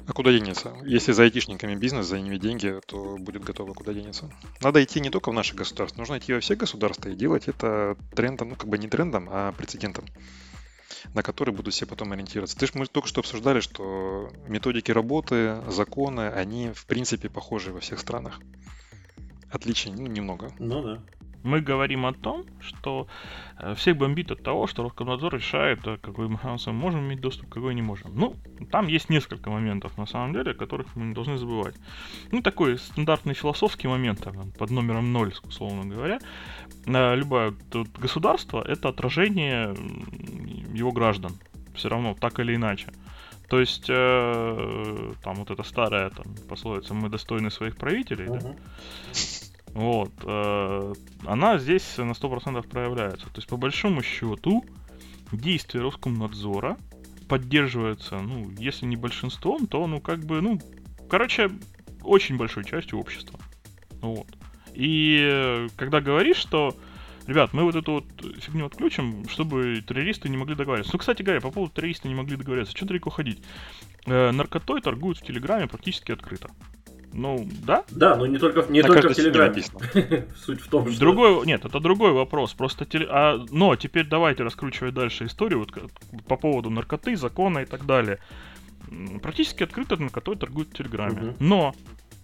А куда денется? Если за айтишниками бизнес, за ними деньги, то будет готово куда денется. Надо идти не только в наше государство, нужно идти во все государства и делать это трендом, ну как бы не трендом, а прецедентом на который будут все потом ориентироваться. Ты же мы только что обсуждали, что методики работы, законы, они в принципе похожи во всех странах. Отличий ну, немного. Ну да. Мы говорим о том, что э, всех бомбит от того, что Роскомнадзор решает, э, какой мы можем иметь доступ, какой не можем. Ну, там есть несколько моментов, на самом деле, которых мы не должны забывать. Ну, такой стандартный философский момент, под номером 0, условно говоря. Э, любое государство — это отражение его граждан. Все равно, так или иначе. То есть, э, там вот эта старая там, пословица «мы достойны своих правителей», uh-huh. да? Вот. Э, она здесь на 100% проявляется. То есть, по большому счету, действия Роскомнадзора поддерживаются, ну, если не большинством, то, ну, как бы, ну, короче, очень большой частью общества. Вот. И э, когда говоришь, что ребят, мы вот эту вот фигню отключим, чтобы террористы не могли договариваться. Ну, кстати говоря, по поводу террористов не могли договориться, что далеко ходить? Э, наркотой торгуют в Телеграме практически открыто. Ну, да? Да, но не только, не только в Телеграме. Суть в том, что... Другой, нет, это другой вопрос. Просто теле... а, но теперь давайте раскручивать дальше историю вот, по поводу наркоты, закона и так далее. Практически открыто наркотой торгуют в Телеграме. Угу. Но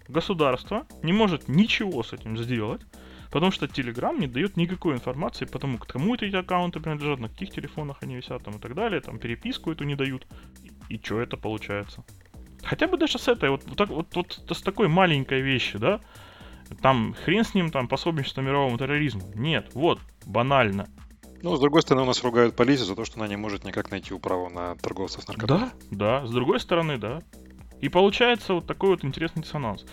государство не может ничего с этим сделать, потому что Telegram не дает никакой информации по тому, кому эти аккаунты принадлежат, на каких телефонах они висят там и так далее, там переписку эту не дают. И, и что это получается? Хотя бы даже с этой, вот, вот, вот, вот с такой маленькой вещи, да? Там хрен с ним, там, пособничество мировому терроризму. Нет, вот, банально. Ну, с другой стороны, у нас ругают полицию за то, что она не может никак найти управу на торговцев с наркотиками. Да, да, с другой стороны, да. И получается вот такой вот интересный диссонанс.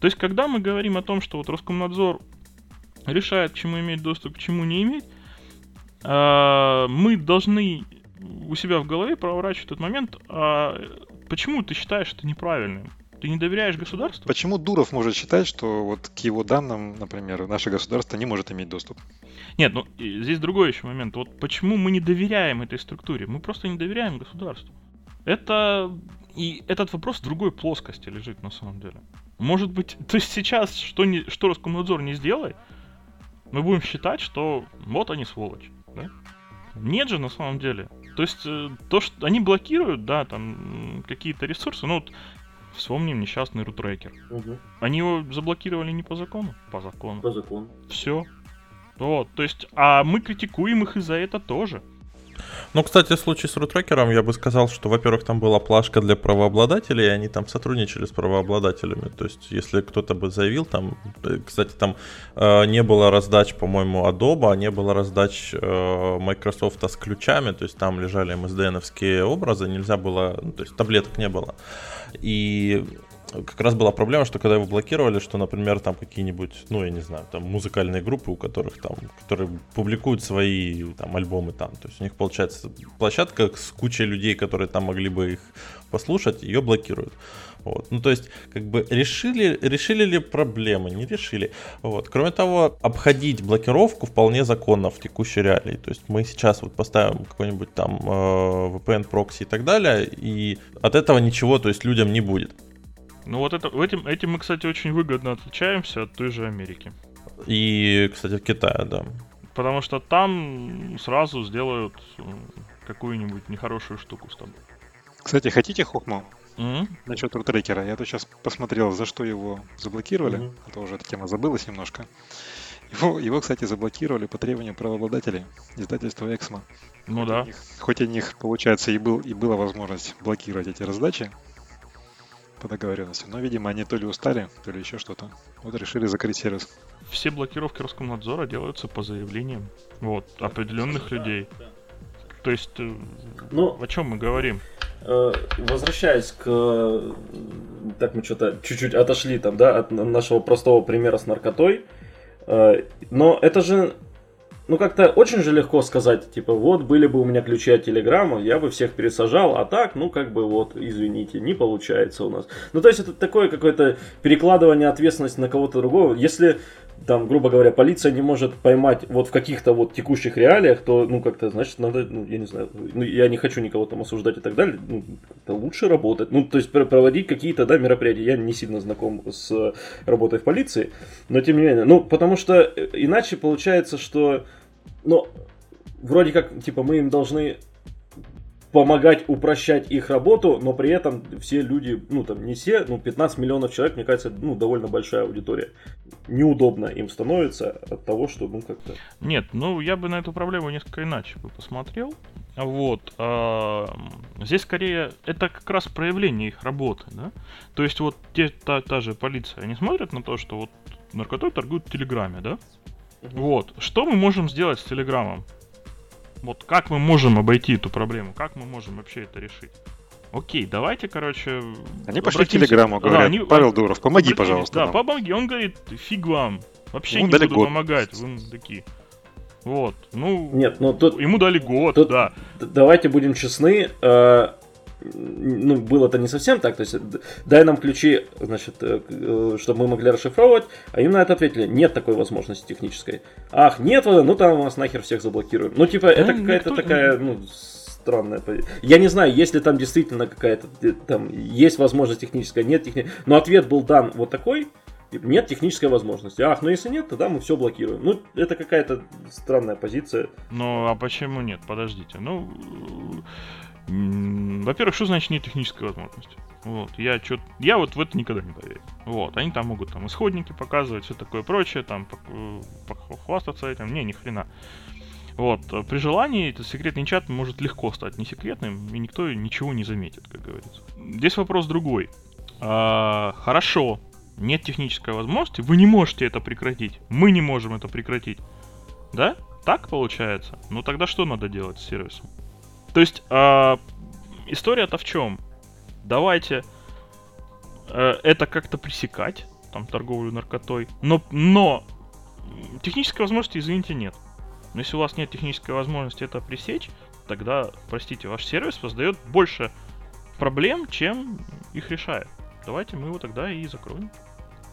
То есть, когда мы говорим о том, что вот Роскомнадзор решает, к чему иметь доступ, к чему не иметь, а, мы должны у себя в голове проворачивать этот момент, а Почему ты считаешь это неправильным? Ты не доверяешь государству? Почему Дуров может считать, что вот к его данным, например, наше государство не может иметь доступ? Нет, ну здесь другой еще момент. Вот почему мы не доверяем этой структуре? Мы просто не доверяем государству. Это и этот вопрос в другой плоскости лежит на самом деле. Может быть, то есть сейчас что, не, что Роскомнадзор не сделай, мы будем считать, что вот они сволочь. Да? Нет же на самом деле. То есть э, то, что они блокируют, да, там какие-то ресурсы, ну вот вспомним несчастный рутрекер. Угу. Они его заблокировали не по закону, по закону. По закону. Все. Вот, то есть, а мы критикуем их и за это тоже. Ну, кстати, в случае с рутрекером я бы сказал, что, во-первых, там была плашка для правообладателей, и они там сотрудничали с правообладателями. То есть, если кто-то бы заявил, там, э, кстати, там э, не было раздач, по-моему, Adobe, а не было раздач э, Microsoft с ключами, то есть там лежали MSDN-овские образы, нельзя было, ну, то есть таблеток не было. И как раз была проблема, что когда его блокировали, что, например, там какие-нибудь, ну, я не знаю, там музыкальные группы, у которых там, которые публикуют свои там альбомы там, то есть у них получается площадка с кучей людей, которые там могли бы их послушать, ее блокируют. Вот. Ну, то есть, как бы решили, решили ли проблемы? Не решили. Вот. Кроме того, обходить блокировку вполне законно в текущей реалии. То есть мы сейчас вот поставим какой-нибудь там э, VPN прокси и так далее, и от этого ничего, то есть людям не будет. Ну вот это, этим, этим мы, кстати, очень выгодно отличаемся от той же Америки. И, кстати, Китая, да. Потому что там сразу сделают какую-нибудь нехорошую штуку с тобой. Кстати, хотите хохму? Mm-hmm. Насчет рутрекера. Я тут сейчас посмотрел, за что его заблокировали. Mm-hmm. Это уже эта тема забылась немножко. Его, его, кстати, заблокировали по требованию правообладателей издательства Эксмо. Ну хоть да. У них, хоть у них, получается, и, был, и была возможность блокировать эти раздачи по договоренности, но, видимо, они то ли устали, то ли еще что-то. Вот решили закрыть сервис. Все блокировки Роскомнадзора делаются по заявлениям вот, определенных людей. То есть, ну, о чем мы говорим? Э, возвращаясь к... Так мы что-то чуть-чуть отошли там, да, от нашего простого примера с наркотой. Э, но это же ну как-то очень же легко сказать, типа, вот были бы у меня ключи от Телеграма, я бы всех пересажал, а так, ну как бы вот, извините, не получается у нас. Ну то есть это такое какое-то перекладывание ответственности на кого-то другого. Если там, грубо говоря, полиция не может поймать вот в каких-то вот текущих реалиях, то, ну, как-то, значит, надо, ну, я не знаю, ну, я не хочу никого там осуждать и так далее, ну, как-то лучше работать, ну, то есть проводить какие-то, да, мероприятия. Я не сильно знаком с работой в полиции, но тем не менее, ну, потому что иначе получается, что но вроде как, типа, мы им должны помогать упрощать их работу, но при этом все люди, ну там не все, ну 15 миллионов человек, мне кажется, ну довольно большая аудитория. Неудобно им становится от того, что ну как-то... Нет, ну я бы на эту проблему несколько иначе бы посмотрел. Вот. А, здесь скорее это как раз проявление их работы, да? То есть вот те, та, та же полиция, они смотрят на то, что вот наркотой торгуют в Телеграме, да? Вот. Что мы можем сделать с Телеграмом? Вот как мы можем обойти эту проблему? Как мы можем вообще это решить? Окей, давайте, короче... Они пошли к Телеграму, говорят, да, они... Павел Дуров, помоги, пожалуйста. Да, нам. помоги. Он говорит, фиг вам. Вообще ему не буду год. помогать. Вы такие. Вот, ну... Нет, ну тут... Ему дали год, тут, да. Давайте будем честны. Э, ну, было-то не совсем так, то есть дай нам ключи, значит, э, э, чтобы мы могли расшифровывать, а им на это ответили, нет такой возможности технической. Ах, нет, ну там у нас нахер всех заблокируем. Ну, типа, это какая-то такая, ну, странная позиция. Я не знаю, если там действительно какая-то, э, там, есть возможность техническая, нет техническая, но ответ был дан вот такой, нет технической возможности. Ах, ну если нет, тогда мы все блокируем. Ну, это какая-то странная позиция. Ну, а почему нет? Подождите. Ну, во-первых, что значит нет технической возможности? Вот, я чё я вот в это никогда не поверю. Вот, они там могут там исходники показывать, все такое прочее, там похвастаться этим, не, ни хрена. Вот, при желании этот секретный чат может легко стать не секретным, и никто ничего не заметит, как говорится. Здесь вопрос другой. А, хорошо, нет технической возможности, вы не можете это прекратить, мы не можем это прекратить. Да? Так получается? Ну тогда что надо делать с сервисом? То есть э, история-то в чем? Давайте э, это как-то пресекать, там, торговлю наркотой, но, но технической возможности, извините, нет. Но если у вас нет технической возможности это пресечь, тогда, простите, ваш сервис создает больше проблем, чем их решает. Давайте мы его тогда и закроем.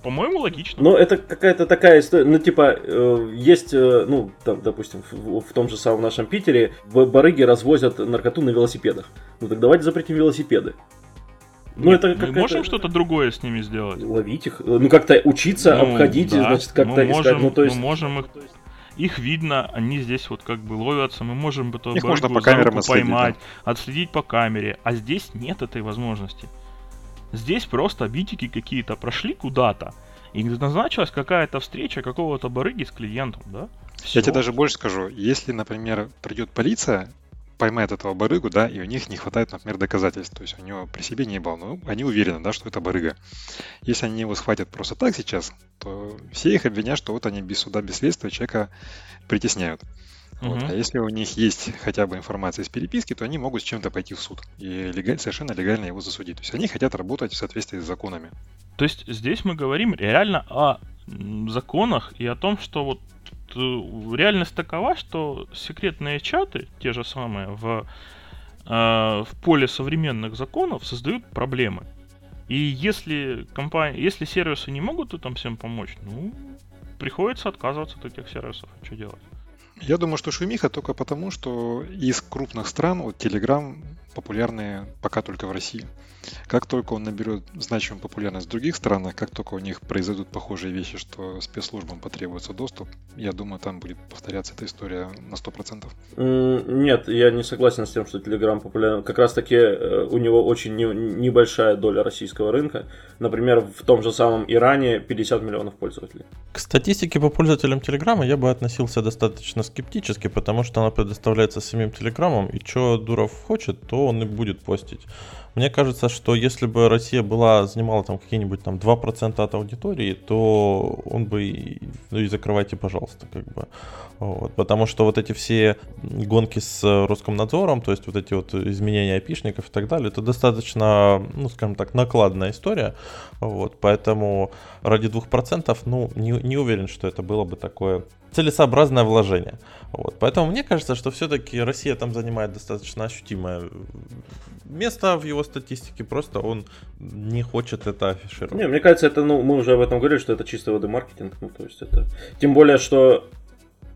По-моему, логично. Ну, это какая-то такая история. Ну, типа, э, есть, э, ну, там, допустим, в, в том же самом нашем Питере барыги развозят наркоту на велосипедах. Ну, так давайте запретим велосипеды. Ну, Нет, это мы можем что-то другое с ними сделать? Ловить их, ну, как-то учиться, ну, обходить, да. значит, как-то мы можем, Ну, то есть... Мы можем их... Их видно, они здесь вот как бы ловятся, мы можем бы их можно по камерам поймать, да. отследить по камере, а здесь нет этой возможности. Здесь просто битики какие-то прошли куда-то, и назначилась какая-то встреча какого-то барыги с клиентом, да? Всё. Я тебе даже больше скажу. Если, например, придет полиция, поймает этого барыгу, да, и у них не хватает, например, доказательств. То есть у него при себе не было, но они уверены, да, что это барыга. Если они его схватят просто так сейчас, то все их обвинят, что вот они без суда, без следствия человека притесняют. Вот. А если у них есть хотя бы информация из переписки, то они могут с чем-то пойти в суд и легаль, совершенно легально его засудить. То есть они хотят работать в соответствии с законами. То есть здесь мы говорим реально о законах и о том, что вот э, реальность такова, что секретные чаты, те же самые, в, э, в поле современных законов создают проблемы. И если компания, если сервисы не могут там всем помочь, ну, приходится отказываться от этих сервисов. Что делать? Я думаю, что шумиха только потому, что из крупных стран вот Telegram популярные пока только в России. Как только он наберет значимую популярность в других странах, как только у них произойдут похожие вещи, что спецслужбам потребуется доступ, я думаю, там будет повторяться эта история на 100%. Нет, я не согласен с тем, что Telegram популярен. Как раз таки э, у него очень небольшая доля российского рынка. Например, в том же самом Иране 50 миллионов пользователей. К статистике по пользователям Телеграма я бы относился достаточно скептически, потому что она предоставляется самим Телеграмом, и что Дуров хочет, то он и будет постить. Мне кажется, что если бы Россия была, занимала там какие-нибудь там 2% от аудитории, то он бы и, ну и закрывайте, пожалуйста, как бы. Вот. Потому что вот эти все гонки с Роскомнадзором, то есть вот эти вот изменения айпишников и так далее, это достаточно, ну, скажем так, накладная история. Вот. Поэтому ради 2%, ну, не, не уверен, что это было бы такое целесообразное вложение. Вот. Поэтому мне кажется, что все-таки Россия там занимает достаточно ощутимое место в его статистике, просто он не хочет это афишировать. Не, мне кажется, это, ну, мы уже об этом говорили, что это чисто воды маркетинг, ну, то есть это... Тем более, что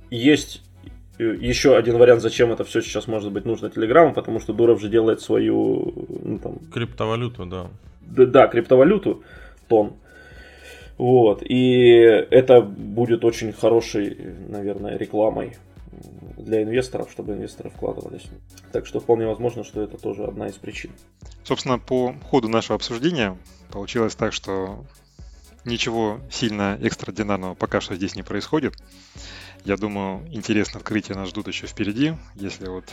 есть еще один вариант, зачем это все сейчас может быть нужно Телеграму, потому что Дуров же делает свою... Ну, там... Криптовалюту, да. Да, да, криптовалюту, тон. Вот, и это будет очень хорошей, наверное, рекламой для инвесторов, чтобы инвесторы вкладывались. Так что вполне возможно, что это тоже одна из причин. Собственно, по ходу нашего обсуждения получилось так, что ничего сильно экстраординарного пока что здесь не происходит. Я думаю, интересное открытие нас ждут еще впереди, если вот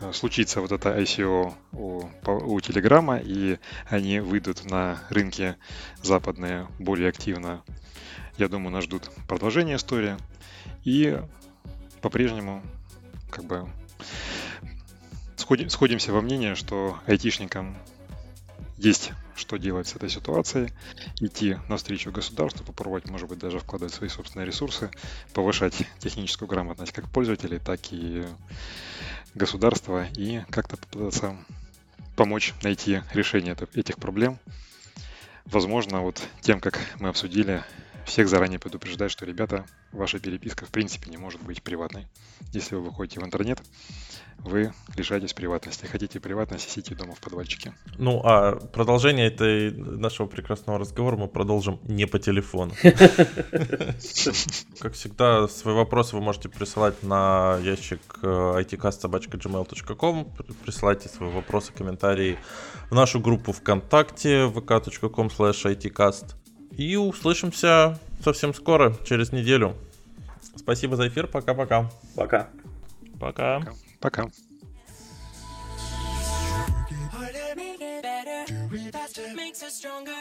э, случится вот это ICO у, у Телеграма, и они выйдут на рынки западные более активно. Я думаю, нас ждут продолжение истории. И по-прежнему как бы сходим, сходимся во мнении, что айтишникам есть что делать с этой ситуацией, идти навстречу государству, попробовать, может быть, даже вкладывать свои собственные ресурсы, повышать техническую грамотность как пользователей, так и государства и как-то попытаться помочь найти решение этих проблем. Возможно, вот тем, как мы обсудили, всех заранее предупреждать, что, ребята, ваша переписка в принципе не может быть приватной. Если вы выходите в интернет, вы лишаетесь приватности. Хотите приватности, сидите дома в подвальчике. Ну, а продолжение этой нашего прекрасного разговора мы продолжим не по телефону. Как всегда, свои вопросы вы можете присылать на ящик itcast.gmail.com Присылайте свои вопросы, комментарии в нашу группу ВКонтакте vk.com itcast и услышимся совсем скоро, через неделю. Спасибо за эфир. Пока-пока. Пока. Пока. Пока. makes us stronger.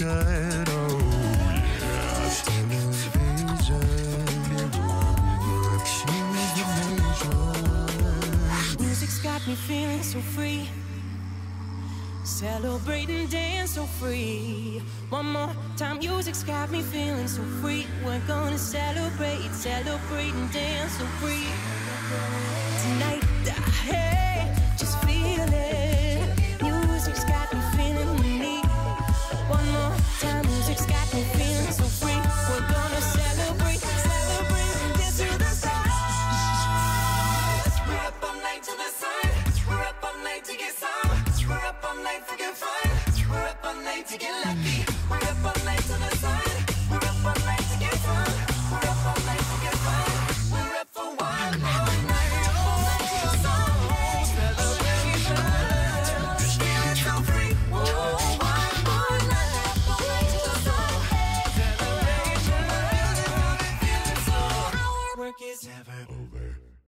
Nation? Oh, yeah. Who's the nation? Music's got me feeling so free. Celebrating, dance so free. One more time, music's got me feeling so free. We're gonna celebrate, celebrate and dance so free. Tonight, hey,